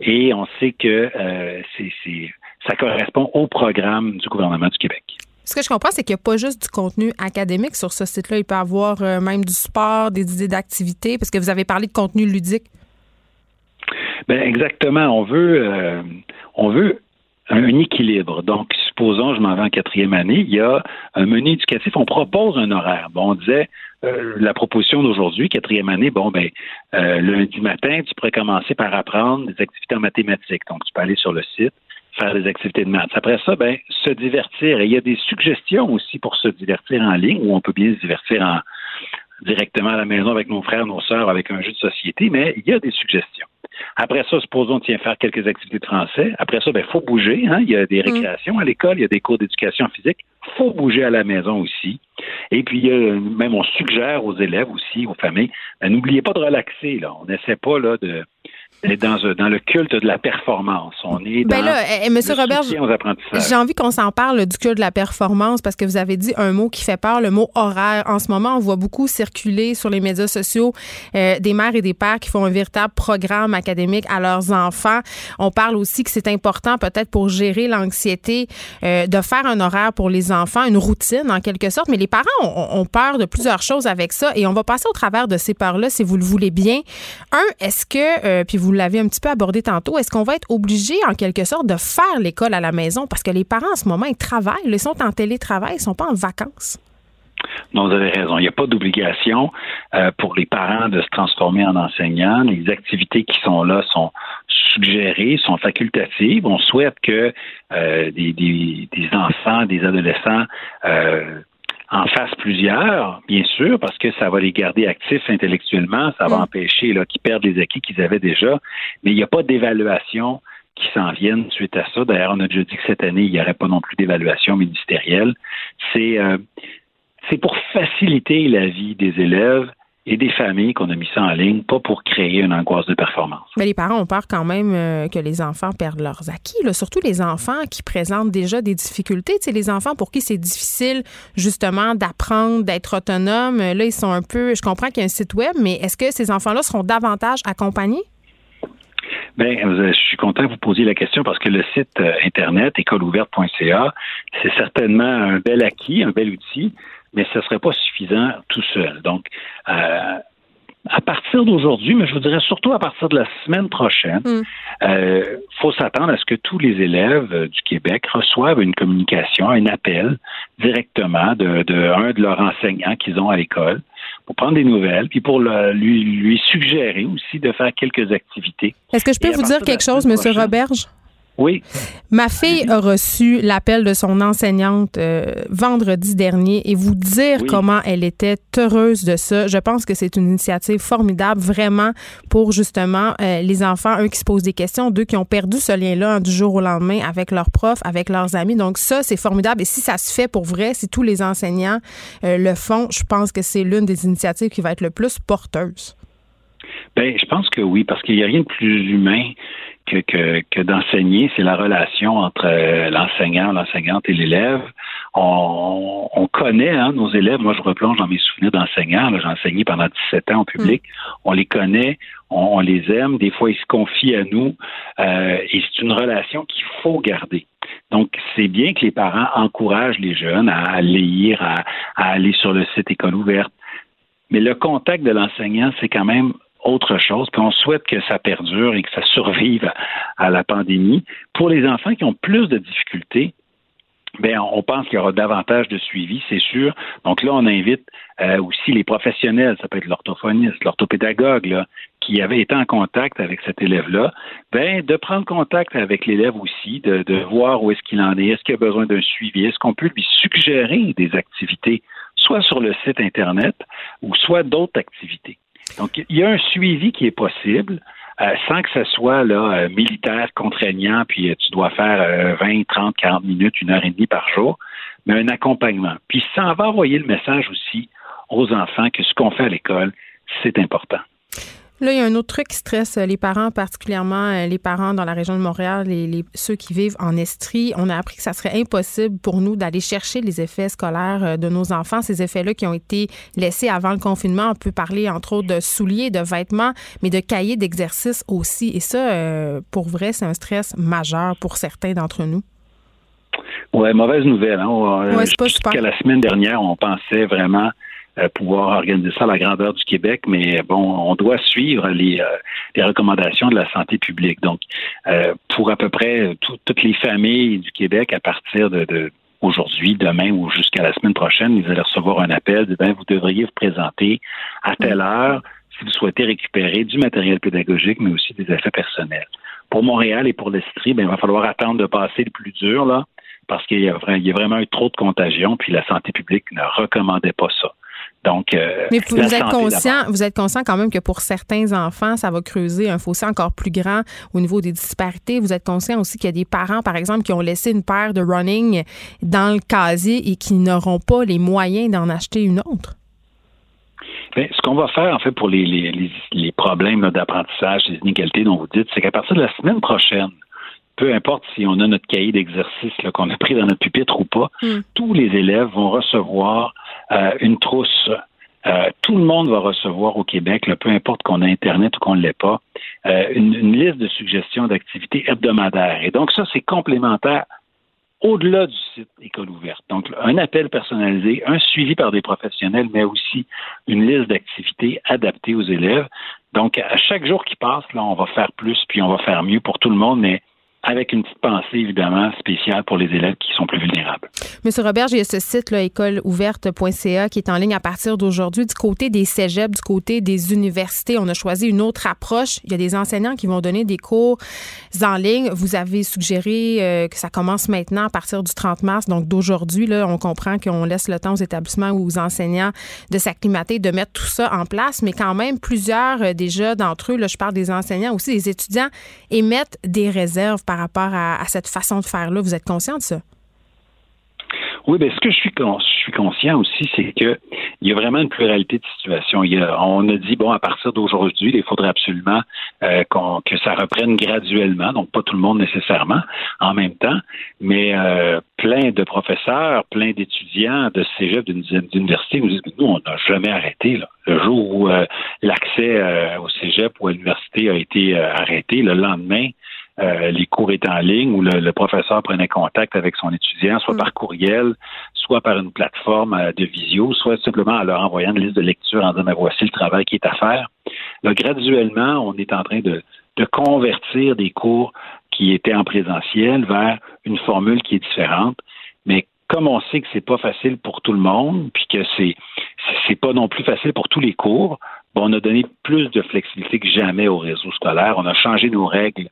Et on sait que euh, c'est, c'est- ça correspond au programme du gouvernement du Québec. Ce que je comprends, c'est qu'il n'y a pas juste du contenu académique sur ce site-là. Il peut y avoir euh, même du sport, des idées d'activité, parce que vous avez parlé de contenu ludique. Ben exactement. On veut, euh, on veut un, un équilibre. Donc, supposons, je m'en vais en quatrième année, il y a un menu éducatif. On propose un horaire. Bon, on disait euh, la proposition d'aujourd'hui, quatrième année. Bon, ben lundi matin, tu pourrais commencer par apprendre des activités en mathématiques. Donc, tu peux aller sur le site faire des activités de maths. Après ça, ben, se divertir. Et il y a des suggestions aussi pour se divertir en ligne, où on peut bien se divertir en, directement à la maison avec nos frères, nos sœurs, avec un jeu de société, mais il y a des suggestions. Après ça, supposons tiens faire quelques activités de français. Après ça, ben faut bouger. Hein? Il y a des récréations à l'école, il y a des cours d'éducation physique. faut bouger à la maison aussi. Et puis, même on suggère aux élèves aussi, aux familles, ben, n'oubliez pas de relaxer. Là. On n'essaie pas là, de dans, un- dans le culte de la performance. On est dans Ben là, eh, Monsieur le Robert. J'ai envie qu'on s'en parle du culte de la performance parce que vous avez dit un mot qui fait peur, le mot horaire. En ce moment, on voit beaucoup circuler sur les médias sociaux euh, des mères et des pères qui font un véritable programme académique à leurs enfants. On parle aussi que c'est important peut-être pour gérer l'anxiété euh, de faire un horaire pour les enfants, une routine en quelque sorte. Mais les parents ont, ont peur de plusieurs choses avec ça et on va passer au travers de ces peurs-là si vous le voulez bien. Un, est-ce que, euh, puis vous l'avez un petit peu abordé tantôt, est-ce qu'on va être obligé en quelque sorte de faire l'école à la maison? Parce que les parents en ce moment ils travaillent, ils sont en télétravail, ils sont pas en vacances. Non, vous avez raison. Il n'y a pas d'obligation euh, pour les parents de se transformer en enseignants. Les activités qui sont là sont suggérées, sont facultatives. On souhaite que euh, des enfants, des adolescents euh, en fassent plusieurs, bien sûr, parce que ça va les garder actifs intellectuellement, ça va Mm. empêcher là, qu'ils perdent les acquis qu'ils avaient déjà. Mais il n'y a pas d'évaluation qui s'en viennent suite à ça. D'ailleurs, on a déjà dit que cette année, il n'y aurait pas non plus d'évaluation ministérielle. C'est euh, c'est pour faciliter la vie des élèves et des familles qu'on a mis ça en ligne, pas pour créer une angoisse de performance. Mais les parents ont peur quand même euh, que les enfants perdent leurs acquis, là. surtout les enfants qui présentent déjà des difficultés. Tu sais, les enfants pour qui c'est difficile justement d'apprendre, d'être autonome. Là, ils sont un peu. Je comprends qu'il y a un site web, mais est-ce que ces enfants-là seront davantage accompagnés? Ben, je suis content que vous posiez la question parce que le site euh, internet écoleouverte.ca, c'est certainement un bel acquis, un bel outil, mais ce ne serait pas suffisant tout seul. Donc, euh, à partir d'aujourd'hui, mais je vous dirais surtout à partir de la semaine prochaine, Mm. euh, faut s'attendre à ce que tous les élèves euh, du Québec reçoivent une communication, un appel directement de, de un de leurs enseignants qu'ils ont à l'école pour prendre des nouvelles, puis pour le- lui, lui suggérer aussi de faire quelques activités. Est-ce que je peux Et vous dire quelque chose, prochaine- Roberge? Oui. Ma fille a reçu l'appel de son enseignante euh, vendredi dernier et vous dire Oui. comment elle était heureuse de ça. Je pense que c'est une initiative formidable vraiment pour justement euh, les enfants, un qui se posent des questions, deux qui ont perdu ce lien-là hein, du jour au lendemain avec leurs profs, avec leurs amis. Donc ça, c'est formidable. Et si ça se fait pour vrai, si tous les enseignants euh, le font, je pense que c'est l'une des initiatives qui va être le plus porteuse. Ben, je pense que oui, parce qu'il n'y a rien de plus humain que, que, que d'enseigner. C'est la relation entre euh, l'enseignant, l'enseignante et l'élève. On, on connaît hein, nos élèves. Moi, je replonge dans mes souvenirs d'enseignants. J'ai enseigné pendant 17 ans au public. On les connaît, on, on les aime. Des fois, ils se confient à nous. Euh, et c'est une relation qu'il faut garder. Donc, c'est bien que les parents encouragent les jeunes à lire, à, à aller sur le site École ouverte. Mais le contact de l'enseignant, c'est quand même autre chose. Puis on souhaite que ça perdure et que ça survive à, la pandémie. Pour les enfants qui ont plus de difficultés, ben, on pense qu'il y aura davantage de suivi, c'est sûr. Donc là, on invite euh, aussi les professionnels, ça peut être l'orthophoniste, l'orthopédagogue, là, qui avait été en contact avec cet élève-là, ben, de prendre contact avec l'élève aussi, de, de voir où est-ce qu'il en est, est-ce qu'il a besoin d'un suivi, est-ce qu'on peut lui suggérer des activités, soit sur le site Internet ou soit d'autres activités. Donc, il y a un suivi qui est possible euh, sans que ce soit euh, militaire, contraignant, puis tu dois faire 20, 30, 40 minutes, une heure et demie par jour, mais un accompagnement. Puis ça va envoyer le message aussi aux enfants que ce qu'on fait à l'école, c'est important. Là, il y a un autre truc qui stresse les parents, particulièrement euh, les parents dans la région de Montréal les, ceux qui vivent en Estrie. On a appris que ça serait impossible pour nous d'aller chercher les effets scolaires euh, de nos enfants, ces effets-là qui ont été laissés avant le confinement. On peut parler, entre autres, de souliers, de vêtements, mais de cahiers d'exercice aussi. Et ça, euh, pour vrai, c'est un stress majeur pour certains d'entre nous. Oui, mauvaise nouvelle. Hein? Jusqu'à la semaine dernière, on pensait vraiment euh, pouvoir organiser ça à la grandeur du Québec, mais bon, on doit suivre les, euh, les recommandations de la santé publique. Donc, euh, pour à peu près toutes les familles du Québec, à partir de, de aujourd'hui, demain ou jusqu'à la semaine prochaine, ils allaient recevoir un appel de ben, vous devriez vous présenter à telle heure si vous souhaitez récupérer du matériel pédagogique, mais aussi des effets personnels. Pour Montréal et pour l'Estrie, ben, il va falloir attendre de passer le plus dur, là, parce qu'il y a vraiment eu trop de contagion, puis la santé publique ne recommandait pas ça. Donc, euh, Mais vous, êtes conscient, vous êtes conscient quand même que pour certains enfants, ça va creuser un fossé encore plus grand au niveau des disparités. Vous êtes conscient aussi qu'il y a des parents, par exemple, qui ont laissé une paire de running dans le casier et qui n'auront pas les moyens d'en acheter une autre. Bien, ce qu'on va faire, en fait, pour les, les, les problèmes d'apprentissage, les inégalités dont vous dites, c'est qu'à partir de la semaine prochaine, peu importe si on a notre cahier d'exercice qu'on a pris dans notre pupitre ou pas, hmm. tous les élèves vont recevoir euh, une trousse. Euh, tout le monde va recevoir au Québec, peu importe qu'on a Internet ou qu'on ne l'ait pas, euh, une, liste de suggestions d'activités hebdomadaires. Et donc ça, c'est complémentaire au-delà du site École ouverte. Donc, un appel personnalisé, un suivi par des professionnels, mais aussi une liste d'activités adaptées aux élèves. Donc, à chaque jour qui passe, là, on va faire plus, puis on va faire mieux pour tout le monde, mais avec une petite pensée évidemment spéciale pour les élèves qui sont plus vulnérables. Monsieur Robert, j'ai ce site là, écoleouverte.ca qui est en ligne à partir d'aujourd'hui. Du côté des cégeps, du côté des universités, on a choisi une autre approche. Il y a des enseignants qui vont donner des cours en ligne. Vous avez suggéré euh, que ça commence maintenant à partir du 30 mars, donc d'aujourd'hui. Là, on comprend qu'on laisse le temps aux établissements ou aux enseignants de s'acclimater, de mettre tout ça en place, mais quand même plusieurs euh, déjà d'entre eux, là, je parle des enseignants aussi, des étudiants, émettent des réserves par rapport à, cette façon de faire-là. Vous êtes conscient de ça? Oui, bien, ce que je suis, je suis conscient aussi, c'est qu'il y a vraiment une pluralité de situations. on a dit, bon, à partir d'aujourd'hui, il faudrait absolument euh, que ça reprenne graduellement, donc pas tout le monde nécessairement en même temps, mais euh, plein de professeurs, plein d'étudiants de cégep d'université nous disent, nous, on n'a jamais arrêté. Le jour où euh, l'accès au cégep ou à l'université a été arrêté, le lendemain, euh, les cours étaient en ligne où le, professeur prenait contact avec son étudiant, soit mm. par courriel, soit par une plateforme euh, de visio, soit simplement en leur envoyant une liste de lecture en disant mais voici le travail qui est à faire. Là, graduellement, on est en train de, de convertir des cours qui étaient en présentiel vers une formule qui est différente. Mais comme on sait que c'est pas facile pour tout le monde, puis que c'est c'est pas non plus facile pour tous les cours, on a donné plus de flexibilité que jamais au réseau scolaire. On a changé nos règles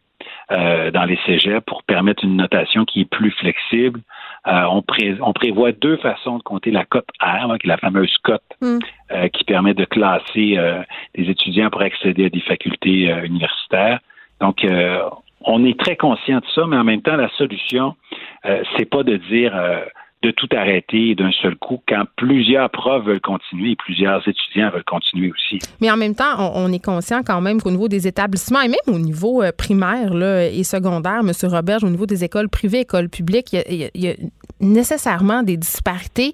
euh, dans les cégeps pour permettre une notation qui est plus flexible. Euh, on, prévoit deux façons de compter la cote R, qui est la fameuse cote mm. euh, qui permet de classer les étudiants pour accéder à des facultés universitaires. Donc, on est très conscient de ça, mais en même temps, la solution, c'est pas de dire de tout arrêter d'un seul coup quand plusieurs profs veulent continuer et plusieurs étudiants veulent continuer aussi. Mais en même temps, on, est conscient quand même qu'au niveau des établissements et même au niveau euh, primaire là, et secondaire, M. Roberge, au niveau des écoles privées, écoles publiques, il y a, nécessairement des disparités.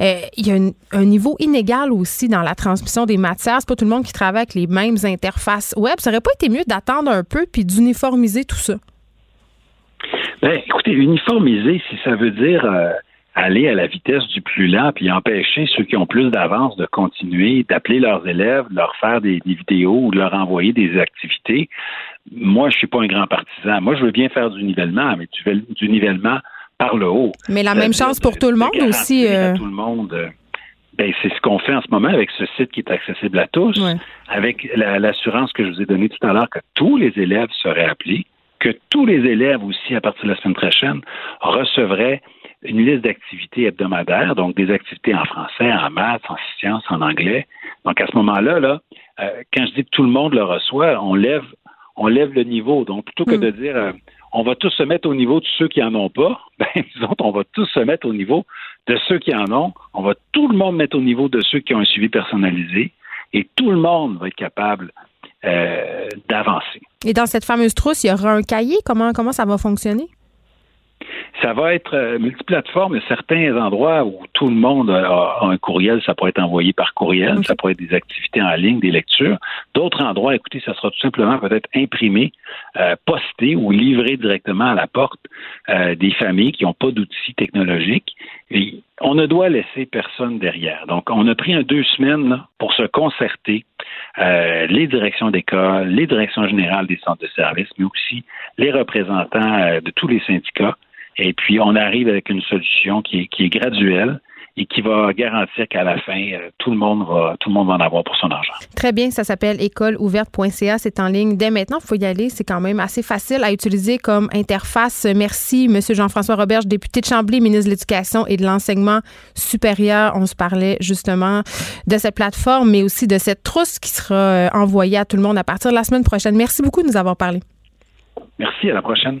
Euh, il y a un niveau inégal aussi dans la transmission des matières. C'est pas tout le monde qui travaille avec les mêmes interfaces web. Ça aurait pas été mieux d'attendre un peu puis d'uniformiser tout ça? Ben, écoutez, uniformiser, si ça veut dire euh, aller à la vitesse du plus lent puis empêcher ceux qui ont plus d'avance de continuer, d'appeler leurs élèves, de leur faire des, vidéos ou de leur envoyer des activités. Moi, je suis pas un grand partisan. Moi, je veux bien faire du nivellement, mais du, du nivellement par le haut. Mais la même chance pour tout le monde aussi. Euh... Tout le monde. Euh, ben, c'est ce qu'on fait en ce moment avec ce site qui est accessible à tous, avec l'assurance que je vous ai donnée tout à l'heure que tous les élèves seraient appelés, que tous les élèves aussi, à partir de la semaine prochaine, recevraient une liste d'activités hebdomadaires, donc des activités en français, en maths, en sciences, en anglais. Donc à ce moment-là, là, euh, quand je dis que tout le monde le reçoit, on lève on lève le niveau. Donc, plutôt que de dire euh, on va tous se mettre au niveau de ceux qui en ont pas, (laughs) ben, nous autres, on va tous se mettre au niveau de ceux qui en ont. On va tout le monde mettre au niveau de ceux qui ont un suivi personnalisé et tout le monde va être capable euh, d'avancer. Et dans cette fameuse trousse, il y aura un cahier. Comment, comment ça va fonctionner? Ça va être euh, multiplateforme. Il y a certains endroits où tout le monde a, un courriel, ça pourrait être envoyé par courriel, ça pourrait être des activités en ligne, des lectures. D'autres endroits, écoutez, ça sera tout simplement peut-être imprimé, euh, posté ou livré directement à la porte euh, des familles qui n'ont pas d'outils technologiques. Et on ne doit laisser personne derrière. Donc, on a pris un deux semaines pour se concerter, les directions d'école, les directions générales des centres de services, mais aussi les représentants de tous les syndicats et puis, on arrive avec une solution qui est, qui est graduelle et qui va garantir qu'à la fin, euh, tout le monde va tout le monde va en avoir pour son argent. Très bien, ça s'appelle écoleouverte.ca, c'est en ligne dès maintenant, il faut y aller, c'est quand même assez facile à utiliser comme interface. Merci monsieur Jean-François Roberge, député de Chambly, ministre de l'Éducation et de l'enseignement supérieur. On se parlait justement de cette plateforme mais aussi de cette trousse qui sera euh, envoyée à tout le monde à partir de la semaine prochaine. Merci beaucoup de nous avoir parlé. Merci, à la prochaine.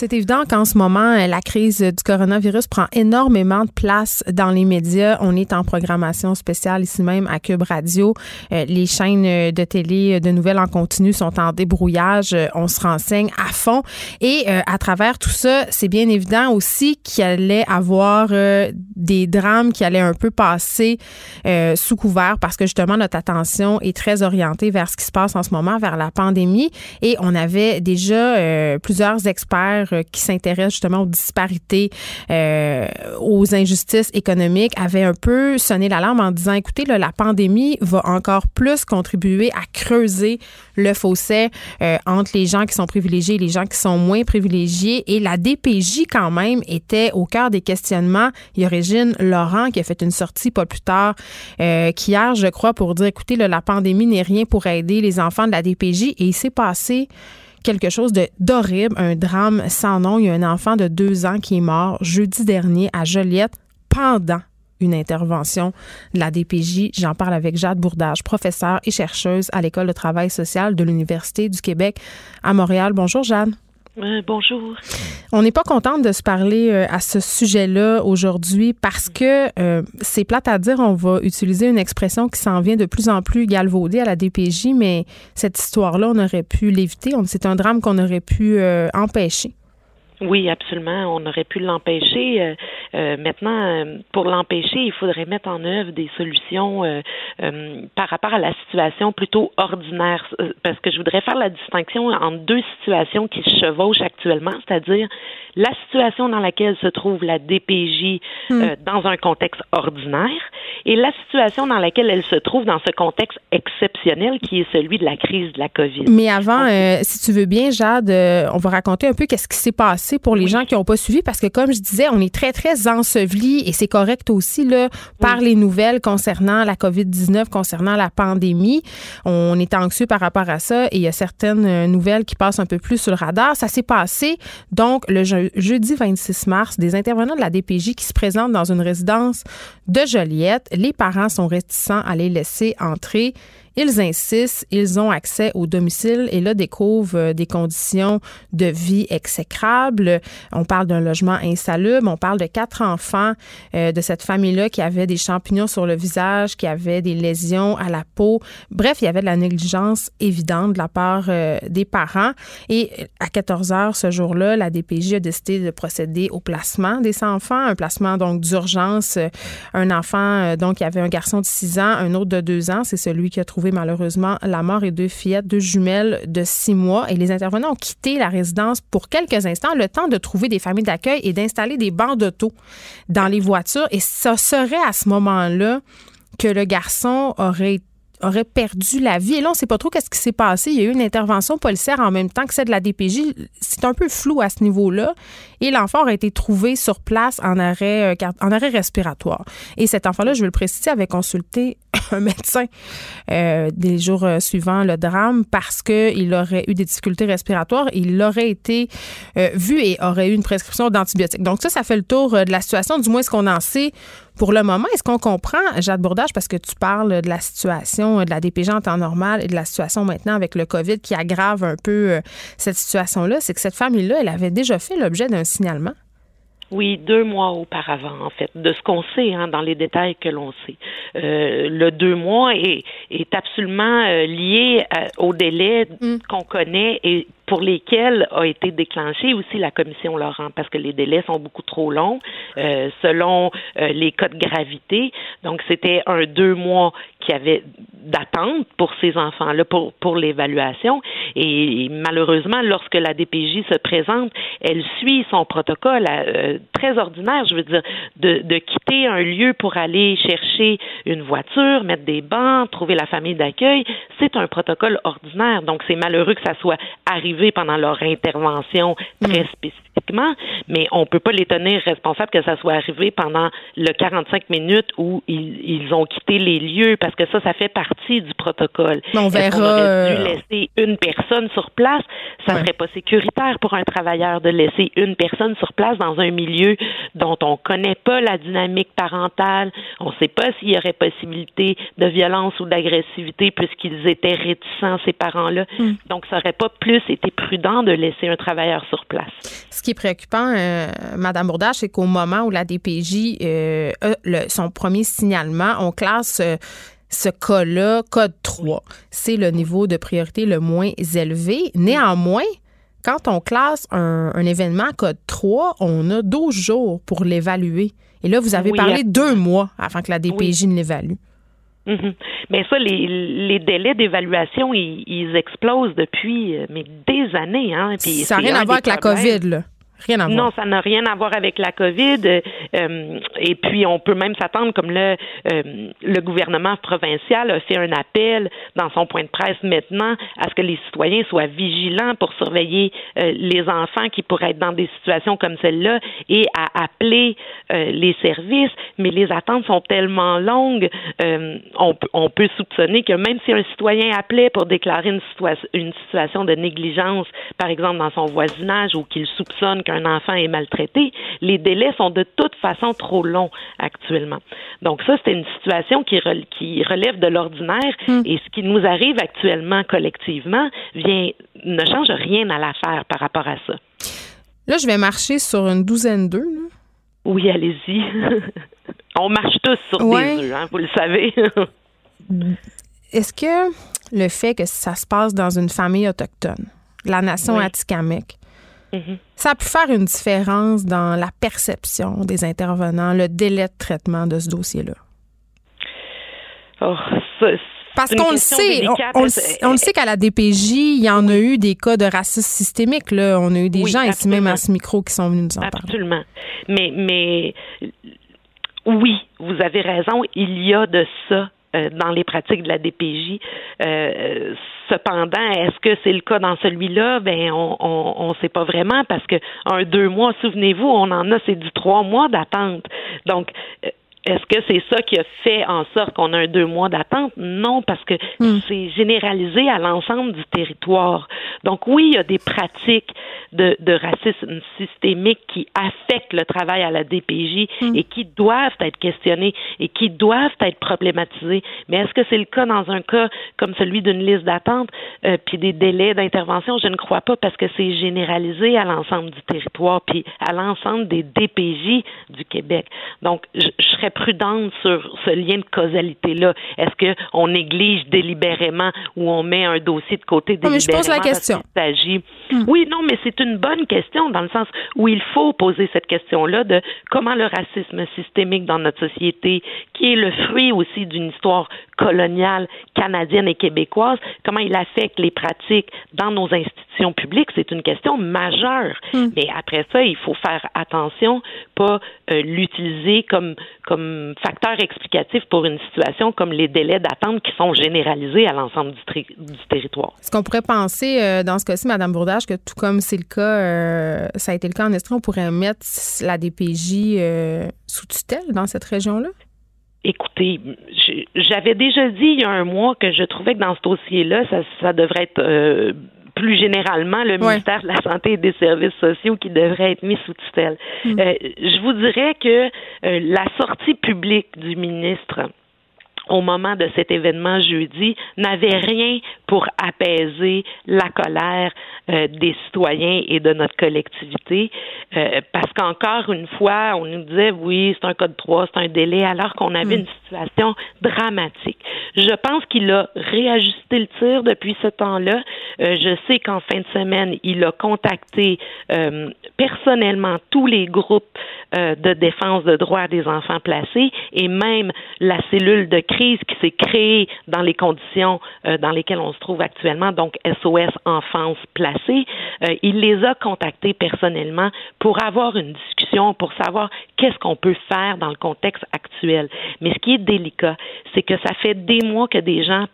C'est évident qu'en ce moment, euh, la crise du coronavirus prend énormément de place dans les médias. On est en programmation spéciale ici même à Cube Radio. Euh, les chaînes euh, de télé de nouvelles en continu sont en débrouillage. On se renseigne à fond. Et à travers tout ça, c'est bien évident aussi qu'il allait avoir des drames qui allaient un peu passer sous couvert parce que justement, notre attention est très orientée vers ce qui se passe en ce moment, vers la pandémie. Et on avait déjà plusieurs experts qui s'intéresse justement aux disparités, euh, aux injustices économiques, avait un peu sonné l'alarme en disant, écoutez, la pandémie va encore plus contribuer à creuser le fossé euh, entre les gens qui sont privilégiés et les gens qui sont moins privilégiés. Et la DPJ, quand même, était au cœur des questionnements. Il y a Régine Laurent qui a fait une sortie pas plus tard qu'hier, je crois, pour dire, écoutez, la pandémie n'est rien pour aider les enfants de la DPJ. Et il s'est passé quelque chose d'horrible, un drame sans nom. Il y a un enfant de deux ans qui est mort jeudi dernier à Joliette pendant une intervention de la DPJ. J'en parle avec Jade Bourdage, professeure et chercheuse à l'École de travail social de l'Université du Québec à Montréal. Bonjour Jade. Euh, bonjour. On n'est pas contente de se parler euh, à ce sujet-là aujourd'hui parce que euh, c'est plate à dire, on va utiliser une expression qui s'en vient de plus en plus galvaudée à la DPJ, mais cette histoire-là, on aurait pu l'éviter. C'est un drame qu'on aurait pu empêcher. Oui, absolument. On aurait pu l'empêcher. Euh, euh, maintenant, euh, pour l'empêcher, il faudrait mettre en œuvre des solutions par rapport à la situation plutôt ordinaire. Parce que je voudrais faire la distinction entre deux situations qui se chevauchent actuellement, c'est-à-dire la situation dans laquelle se trouve la DPJ hmm. dans un contexte ordinaire et la situation dans laquelle elle se trouve dans ce contexte exceptionnel qui est celui de la crise de la COVID. Mais avant, si tu veux bien, Jade, on va raconter un peu qu'est-ce qui s'est passé pour les gens qui n'ont pas suivi parce que, comme je disais, on est très, très enseveli et c'est correct aussi là, par les nouvelles concernant la COVID-19, concernant la pandémie. On est anxieux par rapport à ça et il y a certaines euh, nouvelles qui passent un peu plus sur le radar. Ça s'est passé donc le jeudi 26 mars, des intervenants de la DPJ qui se présentent dans une résidence de Joliette. Les parents sont réticents à les laisser entrer. Ils insistent, ils ont accès au domicile et là découvrent euh, des conditions de vie exécrables. On parle d'un logement insalubre, on parle de quatre enfants euh, de cette famille-là qui avaient des champignons sur le visage, qui avaient des lésions à la peau. Bref, il y avait de la négligence évidente de la part euh, des parents. Et à 14 heures ce jour-là, la DPJ a décidé de procéder au placement des enfants, un placement donc d'urgence. Un enfant, donc, il y avait un garçon de 6 ans, un autre de 2 ans, c'est celui qui a trouvé malheureusement la mort et deux fillettes, deux jumelles de six mois. Et les intervenants ont quitté la résidence pour quelques instants, le temps de trouver des familles d'accueil et d'installer des bancs d'auto dans les voitures. Et ce serait à ce moment-là que le garçon aurait été aurait perdu la vie. Et là, on ne sait pas trop qu'est-ce qui s'est passé. Il y a eu une intervention policière en même temps que celle de la DPJ. C'est un peu flou à ce niveau-là. Et l'enfant aurait été trouvé sur place en arrêt, euh, respiratoire. Et cet enfant-là, je veux le préciser, avait consulté (laughs) un médecin euh, des jours euh, suivants le drame parce qu'il aurait eu des difficultés respiratoires. Il aurait été vu et aurait eu une prescription d'antibiotiques. Donc ça, ça fait le tour de la situation. Du moins, ce qu'on en sait pour le moment, est-ce qu'on comprend, Jade Bourdage, parce que tu parles de la situation de la DPG en temps normal et de la situation maintenant avec le COVID qui aggrave un peu euh, cette situation-là, c'est que cette famille-là, elle avait déjà fait l'objet d'un signalement? Oui, deux mois auparavant, en fait, de ce qu'on sait, hein, dans les détails que l'on sait. Euh, le deux mois est, est absolument euh, lié au délai mm. qu'on connaît et pour lesquels a été déclenchée aussi la commission Laurent, parce que les délais sont beaucoup trop longs euh, selon euh, les cas de gravité. Donc, c'était un deux mois qui avait d'attente pour ces enfants-là, pour, pour l'évaluation. Et, malheureusement, lorsque la DPJ se présente, elle suit son protocole euh, très ordinaire, je veux dire, de, de quitter un lieu pour aller chercher une voiture, mettre des bancs, trouver la famille d'accueil. C'est un protocole ordinaire. Donc, c'est malheureux que ça soit arrivé pendant leur intervention très mm. spécifiquement, mais on ne peut pas les tenir responsables que ça soit arrivé pendant le 45 minutes où ils, ont quitté les lieux, parce que ça, ça fait partie du protocole. On verra. On aurait dû euh, laisser une personne sur place? Ça ne serait pas sécuritaire pour un travailleur de laisser une personne sur place dans un milieu dont on ne connaît pas la dynamique parentale. On ne sait pas s'il y aurait possibilité de violence ou d'agressivité puisqu'ils étaient réticents, ces parents-là. Mm. Donc, ça n'aurait pas plus été prudent de laisser un travailleur sur place. Ce qui est préoccupant, euh, Madame Bourdage, c'est qu'au moment où la DPJ euh, a son premier signalement, on classe euh, ce cas-là code 3. C'est le niveau de priorité le moins élevé. Néanmoins, quand on classe un, événement code 3, on a 12 jours pour l'évaluer. Et là, vous avez parlé deux mois avant que la DPJ ne l'évalue. Mhm. Mais ça, les, les délais d'évaluation, ils, explosent depuis euh, mais des années. Hein, ça n'a rien à voir avec la COVID, là. Non, ça n'a rien à voir avec la COVID. Euh, et puis, on peut même s'attendre, comme le, euh, le gouvernement provincial a fait un appel dans son point de presse maintenant, à ce que les citoyens soient vigilants pour surveiller euh, les enfants qui pourraient être dans des situations comme celle-là et à appeler les services. Mais les attentes sont tellement longues, on, on, peut soupçonner que même si un citoyen appelait pour déclarer une, une situation de négligence, par exemple dans son voisinage, ou qu'il soupçonne un enfant est maltraité, les délais sont de toute façon trop longs actuellement. Donc ça, c'est une situation qui, relève de l'ordinaire hmm. et ce qui nous arrive actuellement collectivement vient ne change rien à l'affaire par rapport à ça. Là, je vais marcher sur une douzaine d'œufs. Oui, allez-y. (laughs) On marche tous sur des œufs, hein, vous le savez. (laughs) Est-ce que le fait que ça se passe dans une famille autochtone, la nation oui. Mhm. Ça a pu faire une différence dans la perception des intervenants, le délai de traitement de ce dossier-là? Oh, parce qu'on le sait, on, le sait qu'à la DPJ, il y en a eu des cas de racisme systémique. Là. On a eu des gens ici même à ce micro qui sont venus nous en parler. Absolument. Mais, mais oui, vous avez raison, il y a de ça dans les pratiques de la DPJ. Euh, cependant, est-ce que c'est le cas dans celui-là? Ben, on ne sait pas vraiment parce que un deux mois, souvenez-vous, on en a, c'est du trois mois d'attente. Donc, euh, est-ce que c'est ça qui a fait en sorte qu'on a un deux mois d'attente? Non, parce que hmm. c'est généralisé à l'ensemble du territoire. Donc oui, il y a des pratiques de, de racisme systémique qui affectent le travail à la DPJ hmm. et qui doivent être questionnées et qui doivent être problématisées. Mais est-ce que c'est le cas dans un cas comme celui d'une liste d'attente euh, puis des délais d'intervention? Je ne crois pas parce que c'est généralisé à l'ensemble du territoire puis à l'ensemble des DPJ du Québec. Donc, je, je serais très prudente sur ce lien de causalité-là. Est-ce qu'on néglige délibérément ou on met un dossier de côté délibérément? mais je pose la question. s'agit... Oui, non, mais c'est une bonne question dans le sens où il faut poser cette question-là de comment le racisme systémique dans notre société, qui est le fruit aussi d'une histoire coloniale canadienne et québécoise, comment il affecte les pratiques dans nos institutions publiques, c'est une question majeure. Mais après ça, il faut faire attention, pas euh, l'utiliser comme comme facteur explicatif pour une situation comme les délais d'attente qui sont généralisés à l'ensemble du, territoire. Est-ce qu'on pourrait penser, euh, dans ce cas-ci, Mme Bourdage, que tout comme c'est le cas, euh, ça a été le cas en Estrie, on pourrait mettre la DPJ euh, sous tutelle dans cette région-là? Écoutez, j'avais déjà dit il y a un mois que je trouvais que dans ce dossier-là, ça, ça devrait être plus généralement le ministère de la Santé et des Services sociaux qui devrait être mis sous tutelle. Euh, je vous dirais que euh, la sortie publique du ministre au moment de cet événement jeudi n'avait rien pour apaiser la colère euh, des citoyens et de notre collectivité. Euh, parce qu'encore une fois on nous disait oui c'est un code 3 c'est un délai alors qu'on avait une situation dramatique. Je pense qu'il a réajusté le tir depuis ce temps-là. Euh, je sais qu'en fin de semaine il a contacté personnellement tous les groupes de défense de droits des enfants placés et même la cellule de crise qui s'est créée dans les conditions euh, dans lesquelles on se trouve actuellement, donc SOS Enfance placée. Euh, il les a contactés personnellement pour avoir une discussion, pour savoir qu'est-ce qu'on peut faire dans le contexte actuel. Mais ce qui est délicat, c'est que ça fait des mois que des gens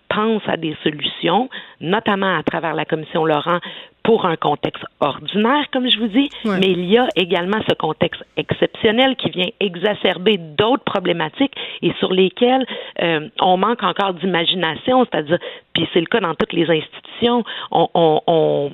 à des solutions, notamment à travers la commission Laurent, pour un contexte ordinaire, comme je vous dis, mais il y a également ce contexte exceptionnel qui vient exacerber d'autres problématiques et sur lesquelles euh, on manque encore d'imagination, c'est-à-dire, puis c'est le cas dans toutes les institutions, on, on, on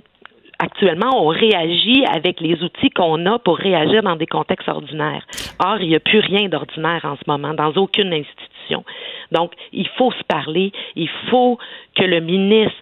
actuellement, on réagit avec les outils qu'on a pour réagir dans des contextes ordinaires. Or, il n'y a plus rien d'ordinaire en ce moment dans aucune institution. Donc, il faut se parler, il faut que le ministre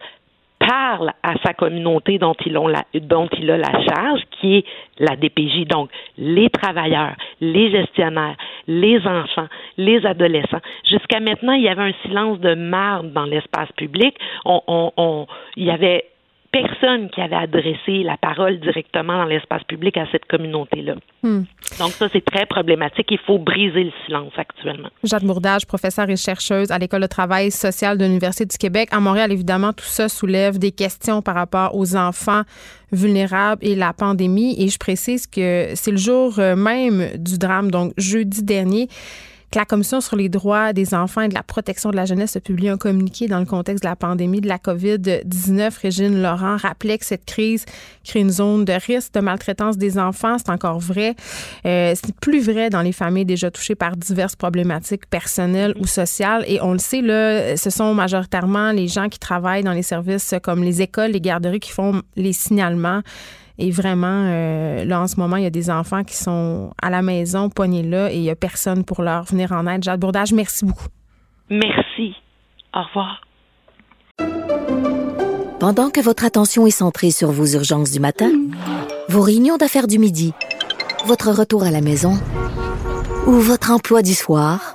parle à sa communauté dont il, a la charge, qui est la DPJ, donc les travailleurs, les gestionnaires, les enfants, les adolescents. Jusqu'à maintenant, il y avait un silence de marde dans l'espace public. On, on, il y avait personne qui avait adressé la parole directement dans l'espace public à cette communauté-là. Hmm. Donc ça, c'est très problématique. Il faut briser le silence actuellement. Jade Bourdage, professeure et chercheuse à l'École de travail social de l'Université du Québec. À Montréal, évidemment, tout ça soulève des questions par rapport aux enfants vulnérables et la pandémie. Et je précise que c'est le jour euh, même du drame, donc jeudi dernier que la Commission sur les droits des enfants et de la protection de la jeunesse a publié un communiqué dans le contexte de la pandémie de la COVID-19. Régine Laurent rappelait que cette crise crée une zone de risque de maltraitance des enfants. C'est encore vrai. Euh, c'est plus vrai dans les familles déjà touchées par diverses problématiques personnelles ou sociales. Et on le sait, là, ce sont majoritairement les gens qui travaillent dans les services comme les écoles, les garderies qui font les signalements. Et vraiment, euh, là, en ce moment, il y a des enfants qui sont à la maison, poignés là, et il n'y a personne pour leur venir en aide. Jade Bourdage, merci beaucoup. Merci. Au revoir. Pendant que votre attention est centrée sur vos urgences du matin, vos réunions d'affaires du midi, votre retour à la maison ou votre emploi du soir,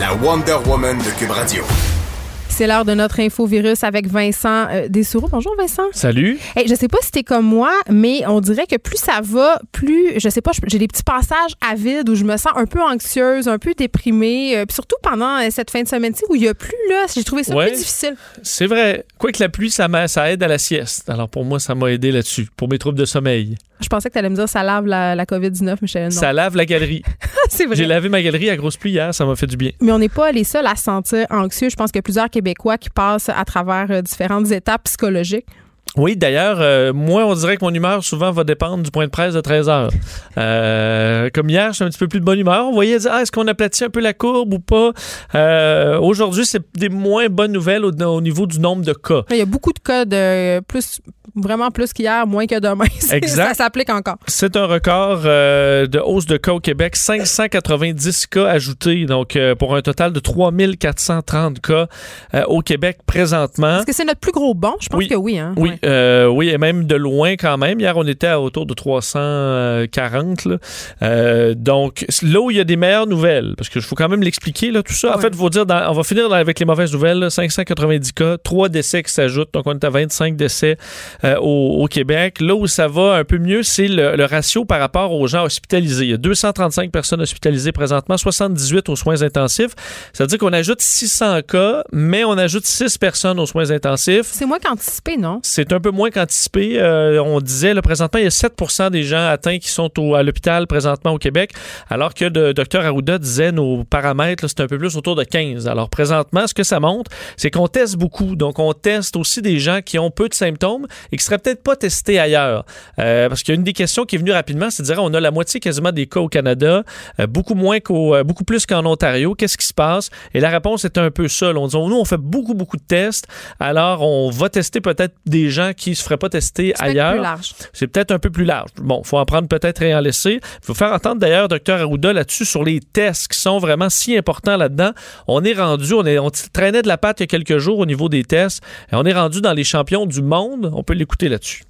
La Wonder Woman de Cube Radio. C'est l'heure de notre infovirus avec Vincent euh, Dessoureau. Bonjour Vincent. Salut. Hey, je sais pas si t'es comme moi, mais on dirait que plus ça va, plus, je sais pas, j'ai des petits passages à vide où je me sens un peu anxieuse, un peu déprimée. euh, puis surtout pendant euh, cette fin de semaine-ci où il y a plus, là, j'ai trouvé ça Ouais. plus difficile. C'est vrai. Quoique la pluie, ça, m'a- ça aide à la sieste. Alors pour moi, ça m'a aidé là-dessus, pour mes troubles de sommeil. Je pensais que t'allais me dire ça lave la, la COVID-19, mais je savais non. Ça lave la galerie. (laughs) C'est vrai. J'ai lavé ma galerie à grosse pluie hier, ça m'a fait du bien. Mais on n'est pas les seuls à se sentir anxieux. Je pense qu'il y a plusieurs Québécois qui passent à travers euh, différentes étapes psychologiques. Oui, d'ailleurs, euh, moi, on dirait que mon humeur souvent va dépendre du point de presse de 13 heures. Euh, comme hier, je suis un petit peu plus de bonne humeur. On voyait dire, ah, est-ce qu'on aplatit un peu la courbe ou pas? Euh, Aujourd'hui, c'est des moins bonnes nouvelles au, au, niveau du nombre de cas. Il y a beaucoup de cas de plus, vraiment plus qu'hier, moins que demain. (laughs) Exact. Ça s'applique encore. C'est un record euh, de hausse de cas au Québec. 590 cas ajoutés, donc euh, pour un total de 3430 cas euh, au Québec présentement. Est-ce que c'est notre plus gros bon? Je pense oui. que oui. Hein? Oui, Ouais. oui, et même de loin quand même. Hier, on était à autour de 340. Là. Euh, donc, là où il y a des meilleures nouvelles, parce qu'il faut quand même l'expliquer, là, tout ça. En fait, faut dire, dans- on va finir avec les mauvaises nouvelles. là. 590 cas, 3 décès qui s'ajoutent. Donc, on est à 25 décès euh, au, au Québec. Là où ça va un peu mieux, c'est le, le ratio par rapport aux gens hospitalisés. Il y a 235 personnes hospitalisées présentement, 78 aux soins intensifs. Ça veut dire qu'on ajoute 600 cas, mais on ajoute 6 personnes aux soins intensifs. C'est moins qu'anticipé, non? C'est un peu moins qu'anticipé. Euh, on disait, là, présentement, il y a 7 des gens atteints qui sont au- à l'hôpital présentement au Québec, alors que le docteur Arruda disait nos paramètres, c'est un peu plus autour de 15. Alors, présentement, ce que ça montre, c'est qu'on teste beaucoup. Donc, on teste aussi des gens qui ont peu de symptômes et qui seraient peut-être pas testés ailleurs. Euh, parce qu'il y a une des questions qui est venue rapidement, c'est de dire, on a la moitié quasiment des cas au Canada, euh, beaucoup moins qu'au, euh, beaucoup plus qu'en Ontario. Qu'est-ce qui se passe? Et la réponse est un peu ça. là. On dit, nous, on fait beaucoup, beaucoup de tests. Alors, on va tester peut-être des gens qui se feraient pas tester C'est peut-être ailleurs. plus large. C'est peut-être un peu plus large. Bon, faut en prendre peut-être et en laisser. Il faut faire entendre d'ailleurs Dr Arruda là-dessus sur les tests qui sont vraiment si importants là-dedans. On est rendu, on, est, on traînait de la patte il y a quelques jours au niveau des tests. Et on est rendu dans les champions du monde. On peut l'écouter là-dessus.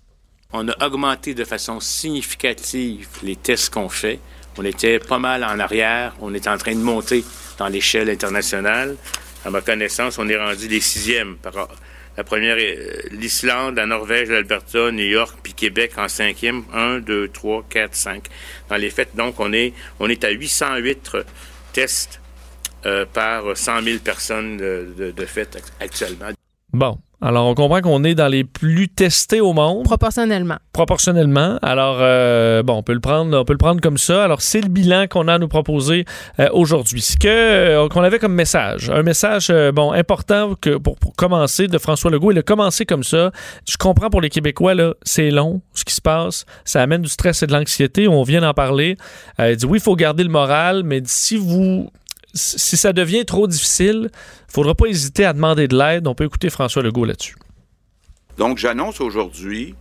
On a augmenté de façon significative les tests qu'on fait. On était pas mal en arrière. On est en train de monter dans l'échelle internationale. À ma connaissance, on est rendu les sixièmes. Par, la première, est l'Islande, la Norvège, l'Alberta, New York, puis Québec en cinquième. Un, deux, trois, quatre, cinq. Dans les faits, donc, on est, on est à 808 tests euh, par 100 000 personnes de, de, de fait actuellement. Bon. Alors, on comprend qu'on est dans les plus testés au monde. Proportionnellement. Proportionnellement. Alors, euh, bon, on peut le prendre, on peut le prendre comme ça. Alors, c'est le bilan qu'on a à nous proposer euh, aujourd'hui. Ce que euh, qu'on avait comme message, un message euh, bon important que pour, pour, commencer de François Legault. Il a commencé comme ça. Je comprends pour les Québécois là, c'est long, ce qui se passe, ça amène du stress et de l'anxiété. On vient d'en parler. Euh, il dit oui, il faut garder le moral, mais si vous si ça devient trop difficile, il ne faudra pas hésiter à demander de l'aide. On peut écouter François Legault là-dessus. Donc, j'annonce aujourd'hui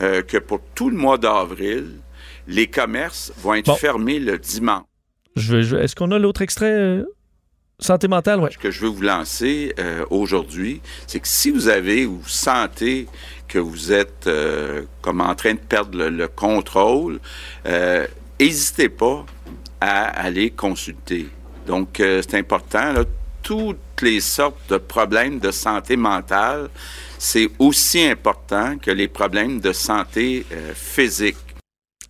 euh, que pour tout le mois d'avril, les commerces vont être bon. fermés le dimanche. Je, je, Est-ce qu'on a l'autre extrait euh, santé mentale? Ouais. Ce que je veux vous lancer euh, aujourd'hui, c'est que si vous avez ou vous sentez que vous êtes euh, comme en train de perdre le, le contrôle, n'hésitez pas à aller consulter. Donc, euh, c'est important. Toutes les sortes de problèmes de santé mentale, c'est aussi important que les problèmes de santé euh, physique.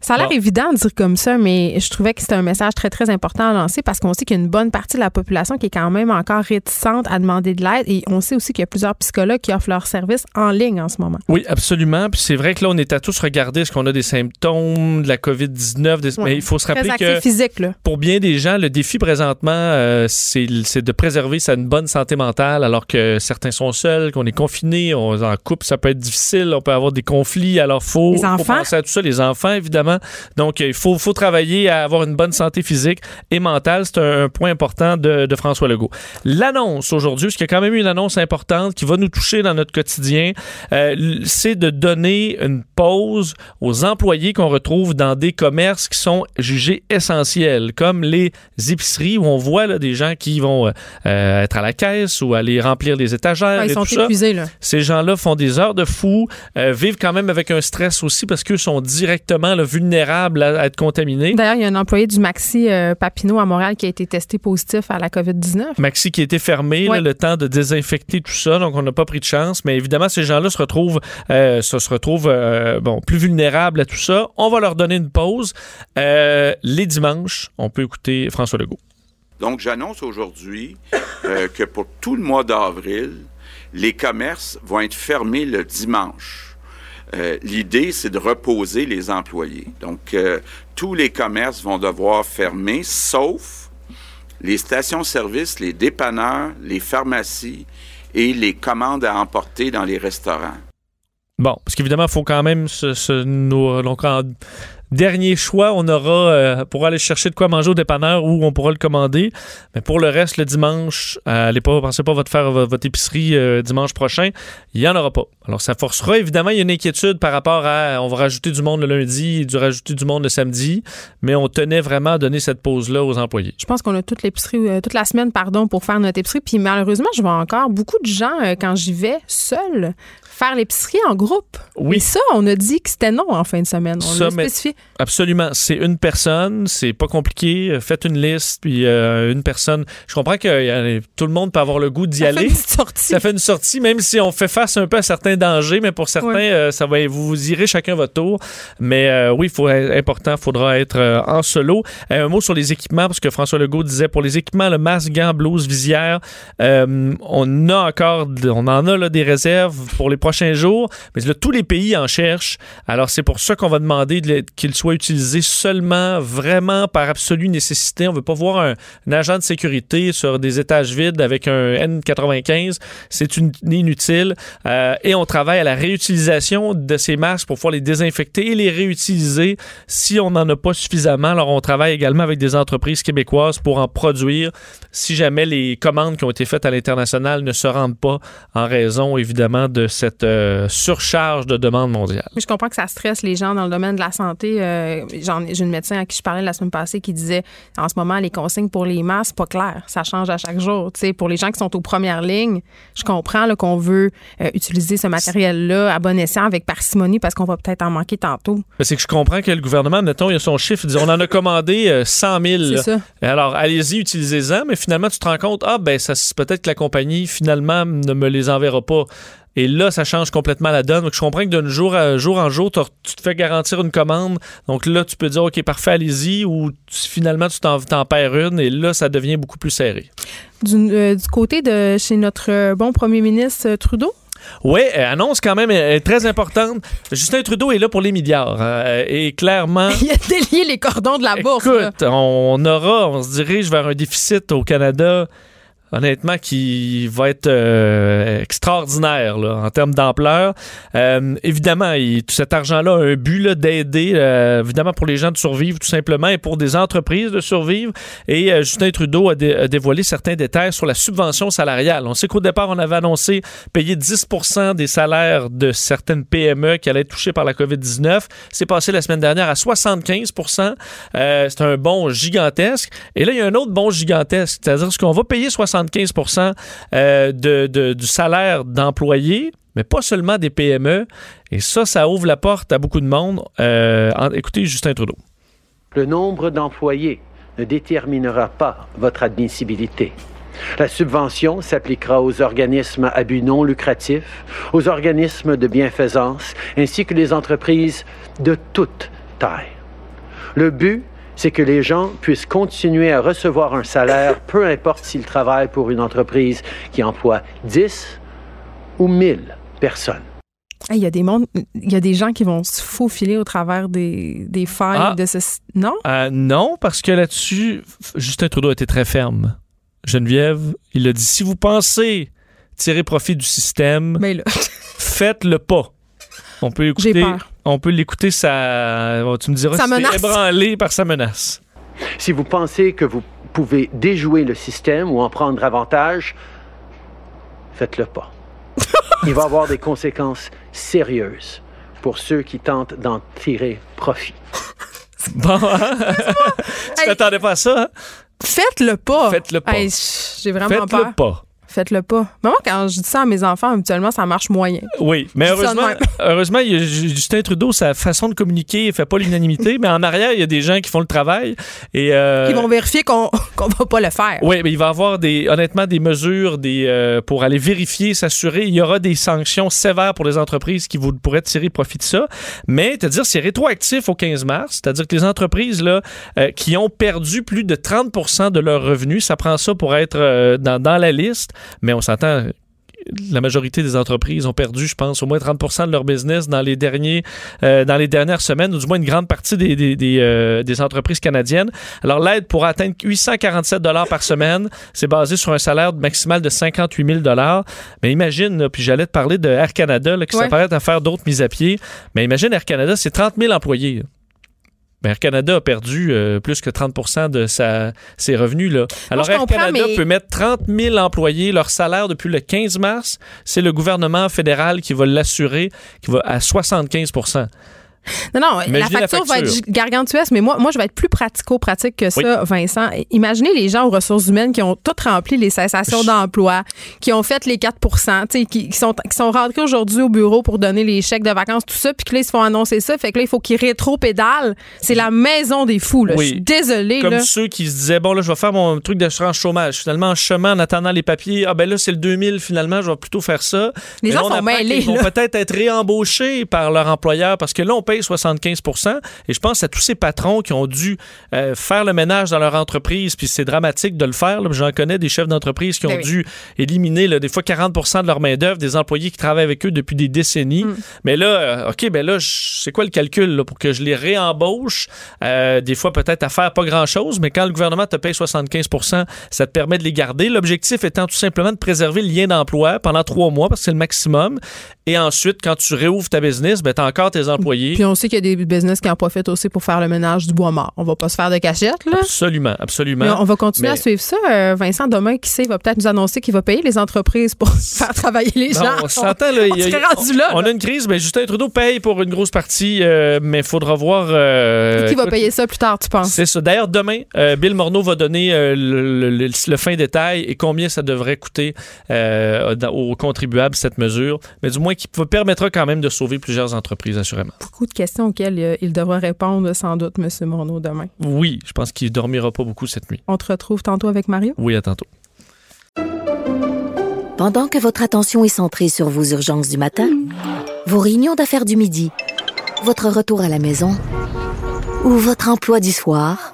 Ça a l'air bon. évident de dire comme ça, mais je trouvais que c'était un message très, très important à lancer parce qu'on sait qu'il y a une bonne partie de la population qui est quand même encore réticente à demander de l'aide et on sait aussi qu'il y a plusieurs psychologues qui offrent leurs services en ligne en ce moment. Oui, absolument. Puis c'est vrai que là, on est à tous regarder est-ce qu'on a des symptômes de la COVID-19, des... ouais. mais il faut se rappeler que physique, là. pour bien des gens, le défi présentement, euh, c'est de préserver sa bonne santé mentale alors que certains sont seuls, qu'on est confinés, on est en couple, ça peut être difficile, on peut avoir des conflits, alors faut, les enfants. faut penser à tout ça, les enfants évidemment. Donc, il faut, faut travailler à avoir une bonne santé physique et mentale. C'est un, un, point important de, de François Legault. L'annonce aujourd'hui, parce qu'il y a quand même eu une annonce importante qui va nous toucher dans notre quotidien, euh, c'est de donner une pause aux employés qu'on retrouve dans des commerces qui sont jugés essentiels, comme les épiceries où on voit là, des gens qui vont euh, être à la caisse ou aller remplir les étagères. Ah, ils et sont tout épuisés, ça. là. Ces gens-là font des heures de fou, euh, vivent quand même avec un stress aussi parce qu'eux sont directement là, vulnérables à, à être contaminés. D'ailleurs, il y a un employé du Maxi euh, Papineau à Montréal qui a été testé positif à la COVID-19. Maxi qui a été fermé, Oui. là, le temps de désinfecter tout ça, donc on n'a pas pris de chance. Mais évidemment, ces gens-là se retrouvent, euh, se, se retrouvent euh, bon, plus vulnérables à tout ça. On va leur donner une pause. Euh, les dimanches, on peut écouter François Legault. Donc, j'annonce aujourd'hui euh, que pour tout le mois d'avril, les commerces vont être fermés le dimanche. Euh, L'idée, c'est de reposer les employés. Donc, euh, tous les commerces vont devoir fermer, sauf les stations-service, les dépanneurs, les pharmacies et les commandes à emporter dans les restaurants. Bon, parce qu'évidemment, il faut quand même se, dernier choix, on aura euh, pour aller chercher de quoi manger au dépanneur ou on pourra le commander. Mais pour le reste, le dimanche, euh, allez pas, pensez pas votre faire vo- votre épicerie euh, dimanche prochain, il y en aura pas. Alors ça forcera évidemment, il y a une inquiétude par rapport à on va rajouter du monde le lundi, et du rajouter du monde le samedi, mais on tenait vraiment à donner cette pause là aux employés. Je pense qu'on a toute l'épicerie, toute la semaine, pardon, pour faire notre épicerie. Puis malheureusement, je vois encore beaucoup de gens, quand j'y vais seule, faire l'épicerie en groupe. Oui. Et ça, on a dit que c'était non en fin de semaine. On l'a spécifié. Absolument. C'est une personne, c'est pas compliqué. Faites une liste, puis euh, une personne. Je comprends que euh, tout le monde peut avoir le goût d'y Ça fait aller. une sortie. Ça fait une sortie, même si on fait face un peu à certains dangers, mais pour certains, Ouais. euh, ça va, vous, vous irez chacun votre tour. Mais oui, il faut important, faudra être en solo. Un mot sur les équipements, parce que François Legault disait pour les équipements, le masque, gants, blouse, visière, on a encore, on en a là, des réserves pour les prochains jours, mais là, tous les pays en cherchent. Alors c'est pour ça qu'on va demander de qu'ils soient utilisés seulement, vraiment par absolue nécessité. On veut pas voir un, agent de sécurité sur des étages vides avec un N95. C'est inutile. Euh, et on travaille à la réutilisation de ces masques pour pouvoir les désinfecter et les réutiliser si on n'en a pas suffisamment. Alors, on travaille également avec des entreprises québécoises pour en produire si jamais les commandes qui ont été faites à l'international ne se rendent pas en raison, évidemment, de cette euh, surcharge de demande mondiale. Mais je comprends que ça stresse les gens dans le domaine de la santé. Euh, J'ai une médecin à qui je parlais la semaine passée qui disait en ce moment, les consignes pour les masques, pas clair. Ça change à chaque jour. Pour les gens qui sont aux premières lignes, je comprends qu'on veut euh, utiliser ce matériel-là à bon escient avec parcimonie parce qu'on va peut-être en manquer tantôt. C'est que je comprends que le gouvernement, mettons, il a son chiffre, il dit on en a commandé euh, 100 000. C'est là. ça. Alors, allez-y, utilisez-en, mais finalement, tu te rends compte, ah, ben, peut-être que la compagnie, finalement, ne me les enverra pas. Et là, ça change complètement la donne. Donc, je comprends que d'un jour, à, jour en jour, tu te fais garantir une commande. Donc là, tu peux dire, OK, parfait, allez-y, ou tu- finalement, tu t'en, perds une, et là, ça devient beaucoup plus serré. Du, euh, du côté de chez notre euh, bon premier ministre euh, Trudeau, Oui, annonce quand même euh, très importante. Justin Trudeau est là pour les milliards. euh, et clairement. (laughs) il a délié les cordons de la bourse. là. Écoute, on aura, on se dirige vers un déficit au Canada, honnêtement, qui va être euh, extraordinaire en termes d'ampleur. Euh, évidemment, tout cet argent-là a un but d'aider, euh, évidemment, pour les gens de survivre tout simplement et pour des entreprises de survivre. Et Justin Trudeau a, dé- a dévoilé certains détails sur la subvention salariale. On sait qu'au départ, on avait annoncé payer 10% des salaires de certaines PME qui allaient être touchées par la COVID-19. C'est passé la semaine dernière à 75% euh, C'est un bon gigantesque. Et là, il y a un autre bon gigantesque, c'est-à-dire qu'on va payer 75 euh, de, du salaire d'employés, mais pas seulement des PME. Et ça, ça ouvre la porte à beaucoup de monde. Euh, écoutez Justin Trudeau. Le nombre d'employés ne déterminera pas votre admissibilité. La subvention s'appliquera aux organismes à but non lucratif, aux organismes de bienfaisance, ainsi que les entreprises de toute taille. Le but, c'est que les gens puissent continuer à recevoir un salaire, peu importe s'ils travaillent pour une entreprise qui emploie 10 ou 1000 personnes. Hey, Il y a des mondes, il y a des gens qui vont se faufiler au travers des, des failles Ah. de ce. Non? Euh, non, parce que là-dessus, Justin Trudeau a été très ferme. Geneviève, il a dit si vous pensez tirer profit du système, Mais là, (laughs) faites-le pas. On peut écouter, on peut l'écouter, ça, tu me diras, Ça si c'est menace. ébranlé par sa menace. Si vous pensez que vous pouvez déjouer le système ou en prendre avantage, faites-le pas. (laughs) Il va avoir des conséquences sérieuses pour ceux qui tentent d'en tirer profit. Bon, hein? (laughs) tu t'attendais pas à ça? hein? faites-le pas. Faites-le pas. Hey, J'ai vraiment Faites-le peur. pas. Faites-le pas. Moi, quand je dis ça à mes enfants, habituellement, ça marche moyen. Oui, mais heureusement, (laughs) heureusement, il y a Justin Trudeau, sa façon de communiquer, il fait pas l'unanimité, mais en arrière, il y a des gens qui font le travail. Et, euh, Ils vont vérifier qu'on (laughs) qu'on va pas le faire. Oui, mais il va y avoir des, honnêtement des mesures des, euh, pour aller vérifier, s'assurer. Il y aura des sanctions sévères pour les entreprises qui vous pourraient tirer profit de ça. Mais, c'est-à-dire, c'est rétroactif au 15 mars. C'est-à-dire que les entreprises là, euh, qui ont perdu plus de 30% de leurs revenus, ça prend ça pour être dans, dans la liste. Mais on s'entend. la majorité des entreprises ont perdu, je pense, au moins 30% de leur business dans les derniers, euh, dans les dernières semaines, ou du moins une grande partie des, des, des, euh, des entreprises canadiennes. Alors, l'aide pourra atteindre 847 dollars par semaine. C'est basé sur un salaire maximal de 58 000 dollars. Mais imagine, là, puis j'allais te parler de Air Canada, là, qui Ouais. s'apprête à faire d'autres mises à pied. Mais imagine, Air Canada, c'est 30 000 employés. là. Ben, Air Canada a perdu euh, plus que 30 de sa, ses revenus. Là. Alors, je Air Canada mais- peut mettre 30 000 employés, leur salaire depuis le 15 mars. C'est le gouvernement fédéral qui va l'assurer, qui va à 75 Non, non, la facture, va être gargantuesque, mais moi, moi, je vais être plus pratico-pratique que ça, Vincent. Imaginez les gens aux ressources humaines qui ont tout rempli les cessations d'emploi, qui ont fait les 4 tu sais, qui, qui sont, qui sont rentrés aujourd'hui au bureau pour donner les chèques de vacances, tout ça, puis que là, ils se font annoncer ça. Fait que là, il faut qu'ils rétro-pédalent. C'est la maison des fous, là. Oui. Je suis désolée, Comme là. ceux qui se disaient, bon, là, je vais faire mon truc d'assurance chômage. Finalement, en chemin, en attendant les papiers, ah ben là, c'est le 2000, finalement, je vais plutôt faire ça. Les Mais gens là, on sont mêlés, qu'ils vont peut-être être réembauchés par leur employeur parce que là, on paye 75 Et je pense à tous ces patrons qui ont dû euh, faire le ménage dans leur entreprise, puis c'est dramatique de le faire. J'en connais des chefs d'entreprise qui ont Ben oui. dû éliminer, là, des fois, 40% de leur main-d'œuvre, des employés qui travaillent avec eux depuis des décennies. Mm. Mais là, euh, OK, ben là, c'est quoi le calcul là, pour que je les réembauche? Euh, des fois, peut-être à faire pas grand-chose, mais quand le gouvernement te paye 75% ça te permet de les garder. L'objectif étant tout simplement de préserver le lien d'emploi pendant trois mois, parce que c'est le maximum. Et ensuite, quand tu réouvres ta business, ben, tu as encore tes employés. Puis on sait qu'il y a des business qui en profitent aussi pour faire le ménage du bois mort. On va pas se faire de cachette, là. Absolument, absolument. Mais on va continuer Mais- à suivre ça. Euh, Vincent, demain, qui sait, va peut-être nous annoncer qu'il va payer les entreprises pour (laughs) faire travailler les Non, gens. on s'entend, là. (laughs) On a- là. On une crise, mais Justin Trudeau paye pour une grosse partie, euh, mais il faudra voir. euh, Qui va payer ça plus tard, tu penses? C'est ça. D'ailleurs, demain, Bill Morneau va donner le, le- le fin détail et combien ça devrait coûter aux contribuables, cette mesure, mais du moins qui permettra quand même de sauver plusieurs entreprises, assurément. Beaucoup de questions auxquelles euh, il devra répondre sans doute, M. Morneau, demain. Oui, je pense qu'il dormira pas beaucoup cette nuit. On te retrouve tantôt avec Mario? Oui, à tantôt. Pendant que votre attention est centrée sur vos urgences du matin, vos réunions d'affaires du midi, votre retour à la maison ou votre emploi du soir,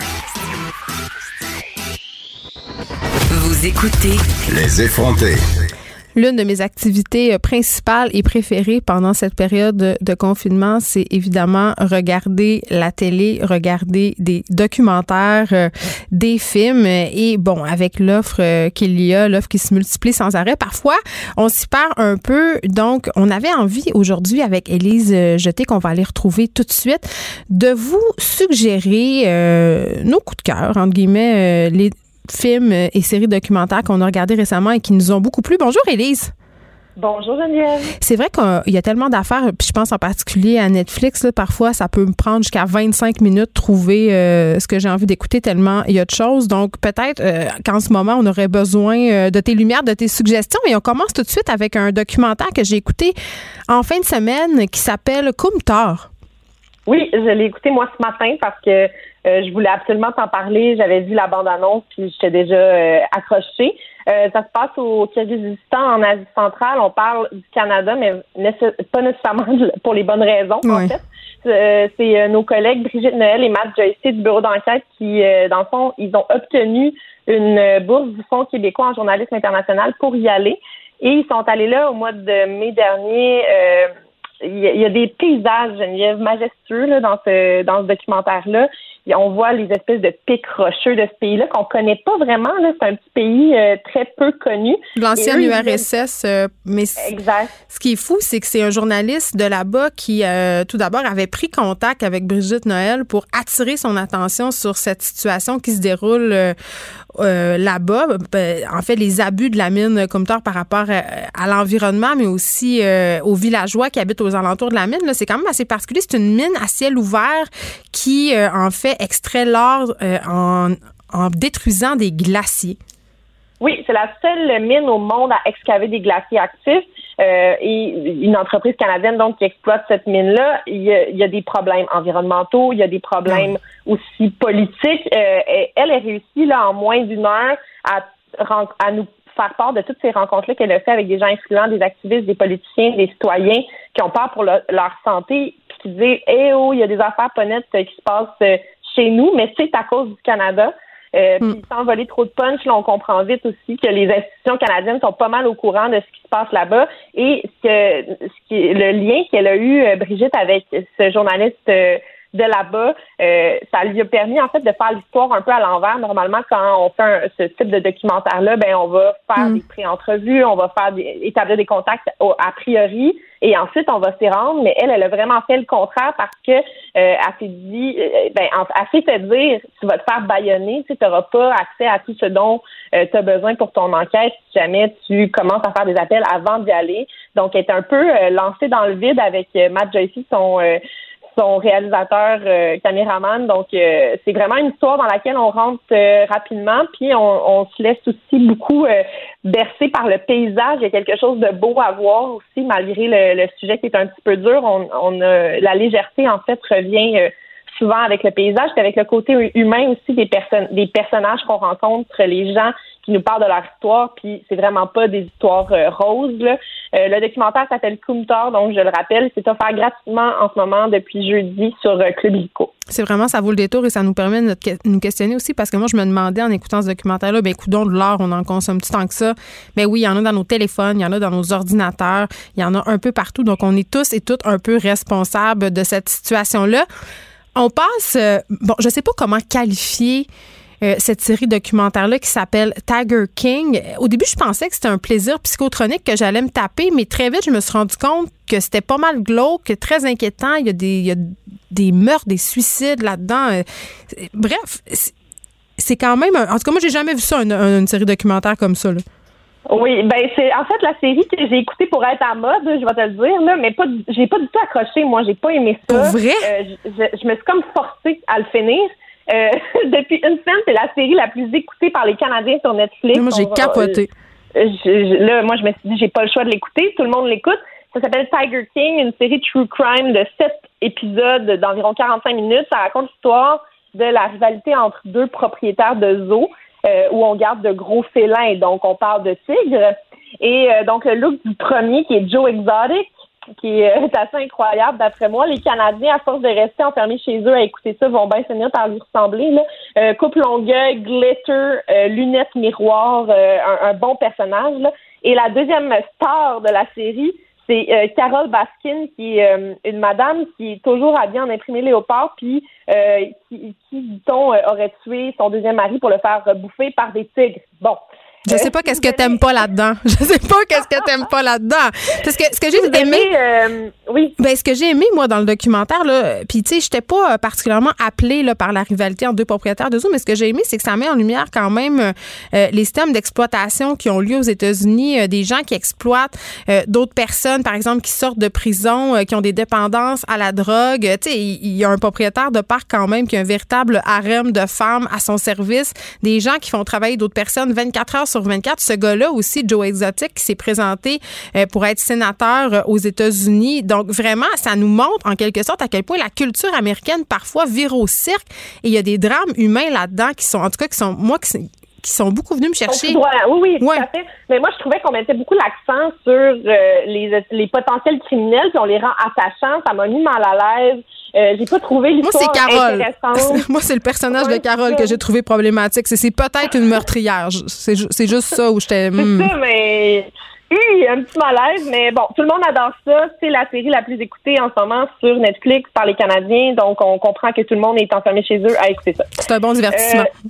Vous écoutez Les effrontés. L'une de mes activités euh, principales et préférées pendant cette période de- confinement, c'est évidemment regarder la télé, regarder des documentaires, euh, des films. Et bon, avec l'offre euh, qu'il y a, l'offre qui se multiplie sans arrêt, parfois, on s'y perd un peu. Donc, on avait envie aujourd'hui avec Élise Jeté, qu'on va aller retrouver tout de suite, de vous suggérer euh, nos coups de cœur, entre guillemets, euh, les films et séries documentaires qu'on a regardés récemment et qui nous ont beaucoup plu. Bonjour, Élise. Bonjour Geneviève. C'est vrai qu'il y a tellement d'affaires, puis je pense en particulier à Netflix, là, parfois ça peut me prendre jusqu'à 25 minutes de trouver euh, ce que j'ai envie d'écouter tellement il y a de choses. Donc peut-être euh, qu'en ce moment, on aurait besoin euh, de tes lumières, de tes suggestions. Et on commence tout de suite avec un documentaire que j'ai écouté en fin de semaine qui s'appelle Kumtar. Oui, je l'ai écouté moi ce matin parce que euh, je voulais absolument t'en parler. J'avais vu la bande-annonce puis j'étais déjà euh, accrochée. Euh, ça se passe au Kyrgyzstan, en Asie centrale. On parle du Canada, mais pas nécessairement pour les bonnes raisons, en Ouais. fait. Euh, c'est euh, nos collègues Brigitte Noël et Matt Joyce du bureau d'enquête qui, dans le fond, ils ont obtenu une bourse du Fonds québécois en journalisme international pour y aller. Et ils sont allés là au mois de mai dernier. Il y, a- il y a des paysages, Geneviève, majestueux là, dans ce dans ce documentaire-là. On voit les espèces de pics rocheux de ce pays-là qu'on connaît pas vraiment. C'est un petit pays euh, très peu connu. L'ancienne URSS, euh, mais Exact. ce qui est fou, c'est que c'est un journaliste de là-bas qui, euh, tout d'abord, avait pris contact avec Brigitte Noël pour attirer son attention sur cette situation qui se déroule euh, euh, là-bas. Ben, en fait, les abus de la mine Kumtor par rapport à, à l'environnement, mais aussi euh, aux villageois qui habitent aux alentours de la mine, c'est quand même assez particulier. C'est une mine à ciel ouvert qui, euh, en fait, extrait l'or euh, en, en détruisant des glaciers. Oui, c'est la seule mine au monde à excaver des glaciers actifs. Euh, et une entreprise canadienne donc qui exploite cette mine-là, il y, a, il y a des problèmes environnementaux, il y a des problèmes aussi politiques. Euh, elle a réussi là en moins d'une heure à, nous faire part de toutes ces rencontres-là qu'elle a fait avec des gens influents, des activistes, des politiciens, des citoyens qui ont peur pour le- leur santé, puis qui disent Eh oh, il y a des affaires pas nettes qui se passent euh, chez nous, mais c'est à cause du Canada. Euh, Puis sans voler trop de punch, là, on comprend vite aussi que les institutions canadiennes sont pas mal au courant de ce qui se passe là-bas. Et ce que, ce qui le lien qu'elle a eu, euh, Brigitte, avec ce journaliste euh, de là-bas, euh, ça lui a permis en fait de faire l'histoire un peu à l'envers. Normalement, quand on fait un- ce type de documentaire-là, ben on va faire des pré-entrevues, on va faire des, établir des contacts au- a priori, et ensuite on va s'y rendre. Mais elle, elle a vraiment fait le contraire parce que euh, elle s'est dit, euh, ben en- elle s'est fait dire, tu vas te faire baïonner, tu n'auras pas accès à tout ce dont tu as besoin pour ton enquête si jamais tu commences à faire des appels avant d'y aller. Donc, elle est un peu euh, lancée dans le vide avec euh, Matt Joyce, son euh, son réalisateur euh, caméraman. Donc, euh, c'est vraiment une histoire dans laquelle on rentre euh, rapidement, puis on, on se laisse aussi beaucoup euh, bercer par le paysage. Il y a quelque chose de beau à voir aussi, malgré le, le sujet qui est un petit peu dur. On, on la légèreté, en fait, revient euh, souvent avec le paysage, puis avec le côté humain aussi des personnes, des personnages qu'on rencontre, les gens qui nous parlent de leur histoire, puis c'est vraiment pas des histoires euh, roses. Euh, le documentaire s'appelle Kumtar, donc je le rappelle, c'est offert gratuitement en ce moment depuis jeudi sur euh, Club Illico. C'est vraiment, ça vaut le détour et ça nous permet de nous questionner aussi parce que moi, je me demandais en écoutant ce documentaire-là, ben, coudon de l'or, on en consomme tant que ça? Mais oui, il y en a dans nos téléphones, il y en a dans nos ordinateurs, il y en a un peu partout. Donc, on est tous et toutes un peu responsables de cette situation-là. On passe, euh, bon, je sais pas comment qualifier euh, cette série documentaire-là qui s'appelle Tiger King. Au début, je pensais que c'était un plaisir psychotronique que j'allais me taper, mais très vite, je me suis rendu compte que c'était pas mal glauque, très inquiétant. Il y a des, il des meurtres, des suicides là-dedans. Euh, Bref, c'est- quand même. en tout cas, moi, j'ai jamais vu ça, une, une série documentaire comme ça. là. Oui, ben c'est en fait la série que j'ai écoutée pour être à mode, je vais te le dire là, mais pas, j'ai pas du tout accroché. Moi, j'ai pas aimé ça. Pour vrai? Euh, je, je- je me suis comme forcée à le finir. Euh, (laughs) depuis une semaine, c'est la série la plus écoutée par les Canadiens sur Netflix. Moi, j'ai capoté. euh, je- là, moi, je me suis dit, j'ai pas le choix de l'écouter. Tout le monde l'écoute. Ça s'appelle Tiger King, une série true crime de sept épisodes d'environ 45 minutes. Ça raconte l'histoire de la rivalité entre deux propriétaires de zoos euh, où on garde de gros félins. Donc, on parle de tigres. Et euh, donc, le look du premier, qui est Joe Exotic, qui est euh, assez incroyable d'après moi. Les Canadiens, à force de rester enfermés chez eux à écouter ça, vont bien finir par lui ressembler. Là. Euh, coupe longueuil, glitter, euh, lunettes miroir, euh, un, bon personnage. Et la deuxième star de la série, c'est Carole Baskin, qui est une madame qui est toujours habillée en imprimé léopard, puis qui, qui dit-on, euh, aurait tué son deuxième mari pour le faire bouffer par des tigres. Bon. Je sais pas qu'est-ce que t'aimes pas là-dedans. (laughs) Je sais pas qu'est-ce que t'aimes pas là-dedans. Parce que ce que j'ai aimé, euh, oui. ben ce que j'ai aimé moi dans le documentaire là, puis tu sais, j'étais pas euh, particulièrement appelée là par la rivalité entre deux propriétaires de zoo, mais ce que j'ai aimé, c'est que ça met en lumière quand même euh, euh, les systèmes d'exploitation qui ont lieu aux États-Unis, euh, des gens qui exploitent euh, d'autres personnes, par exemple, qui sortent de prison, euh, qui ont des dépendances à la drogue. Tu sais, il il y a un propriétaire de parc quand même qui a un véritable harem de femmes à son service, des gens qui font travailler d'autres personnes 24 heures sur 24. Ce gars-là aussi, Joe Exotic, qui s'est présenté euh, pour être sénateur euh, aux États-Unis. Donc vraiment, ça nous montre en quelque sorte à quel point la culture américaine parfois vire au cirque et il y a des drames humains là-dedans qui sont, en tout cas, qui sont, moi, qui, qui sont beaucoup venus me chercher. Oui, oui, tout à fait. Mais moi, je trouvais qu'on mettait beaucoup l'accent sur euh, les, les potentiels criminels, puis on les rend attachants. Ça m'a mis mal à l'aise. Euh, j'ai pas trouvé Moi, l'histoire c'est Carole. (laughs) Moi, c'est le personnage Ouais, de Carole que j'ai trouvé problématique. C'est- C'est peut-être une meurtrière. C'est ju- c'est juste ça où j'étais. hmm. C'est ça, mais oui, un petit malaise, mais bon, tout le monde adore ça. C'est la série la plus écoutée en ce moment sur Netflix par les Canadiens, donc on comprend que tout le monde est enfermé chez eux à écouter ça. C'est un bon divertissement. Euh,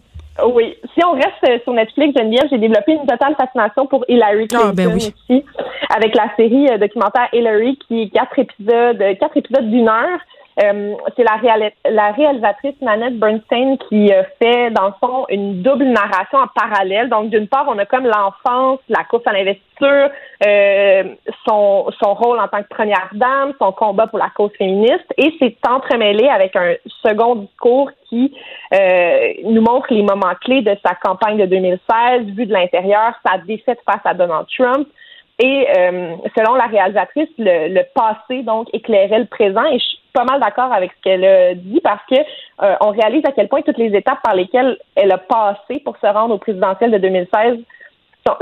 oui. Si on reste euh, sur Netflix, Geneviève, j'ai développé une totale fascination pour Hillary Clinton Ah, ben oui. aussi, avec la série euh, documentaire Hillary, qui est quatre épisodes, euh, quatre épisodes d'une heure. Euh, c'est la, la réalisatrice Nanette Bernstein qui euh, fait, dans le fond, une double narration en parallèle. Donc, d'une part, on a comme l'enfance, la course à l'investiture, euh, son, son rôle en tant que première dame, son combat pour la cause féministe, et c'est entremêlé avec un second discours qui nous montre les moments clés de sa campagne de 2016, vu de l'intérieur, sa défaite face à Donald Trump, et euh, selon la réalisatrice, le, passé donc éclairait le présent. Pas mal d'accord avec ce qu'elle a dit parce que euh, on réalise à quel point toutes les étapes par lesquelles elle a passé pour se rendre au présidentiel de 2016 ça,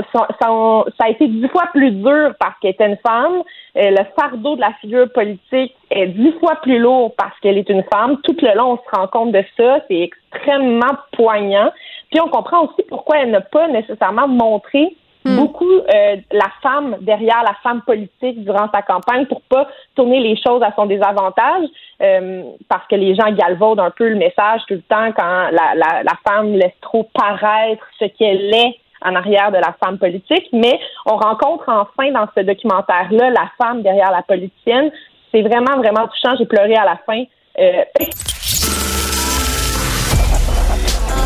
a été dix fois plus dur parce qu'elle était une femme. Euh, le fardeau de la figure politique est dix fois plus lourd parce qu'elle est une femme. Tout le long, on se rend compte de ça. C'est extrêmement poignant. Puis on comprend aussi pourquoi elle n'a pas nécessairement montré Hmm. beaucoup euh, la femme derrière la femme politique durant sa campagne pour pas tourner les choses à son désavantage euh, parce que les gens galvaudent un peu le message tout le temps quand la, la, la femme laisse trop paraître ce qu'elle est en arrière de la femme politique, mais on rencontre enfin dans ce documentaire-là la femme derrière la politicienne. C'est vraiment, vraiment touchant. J'ai pleuré à la fin. Euh,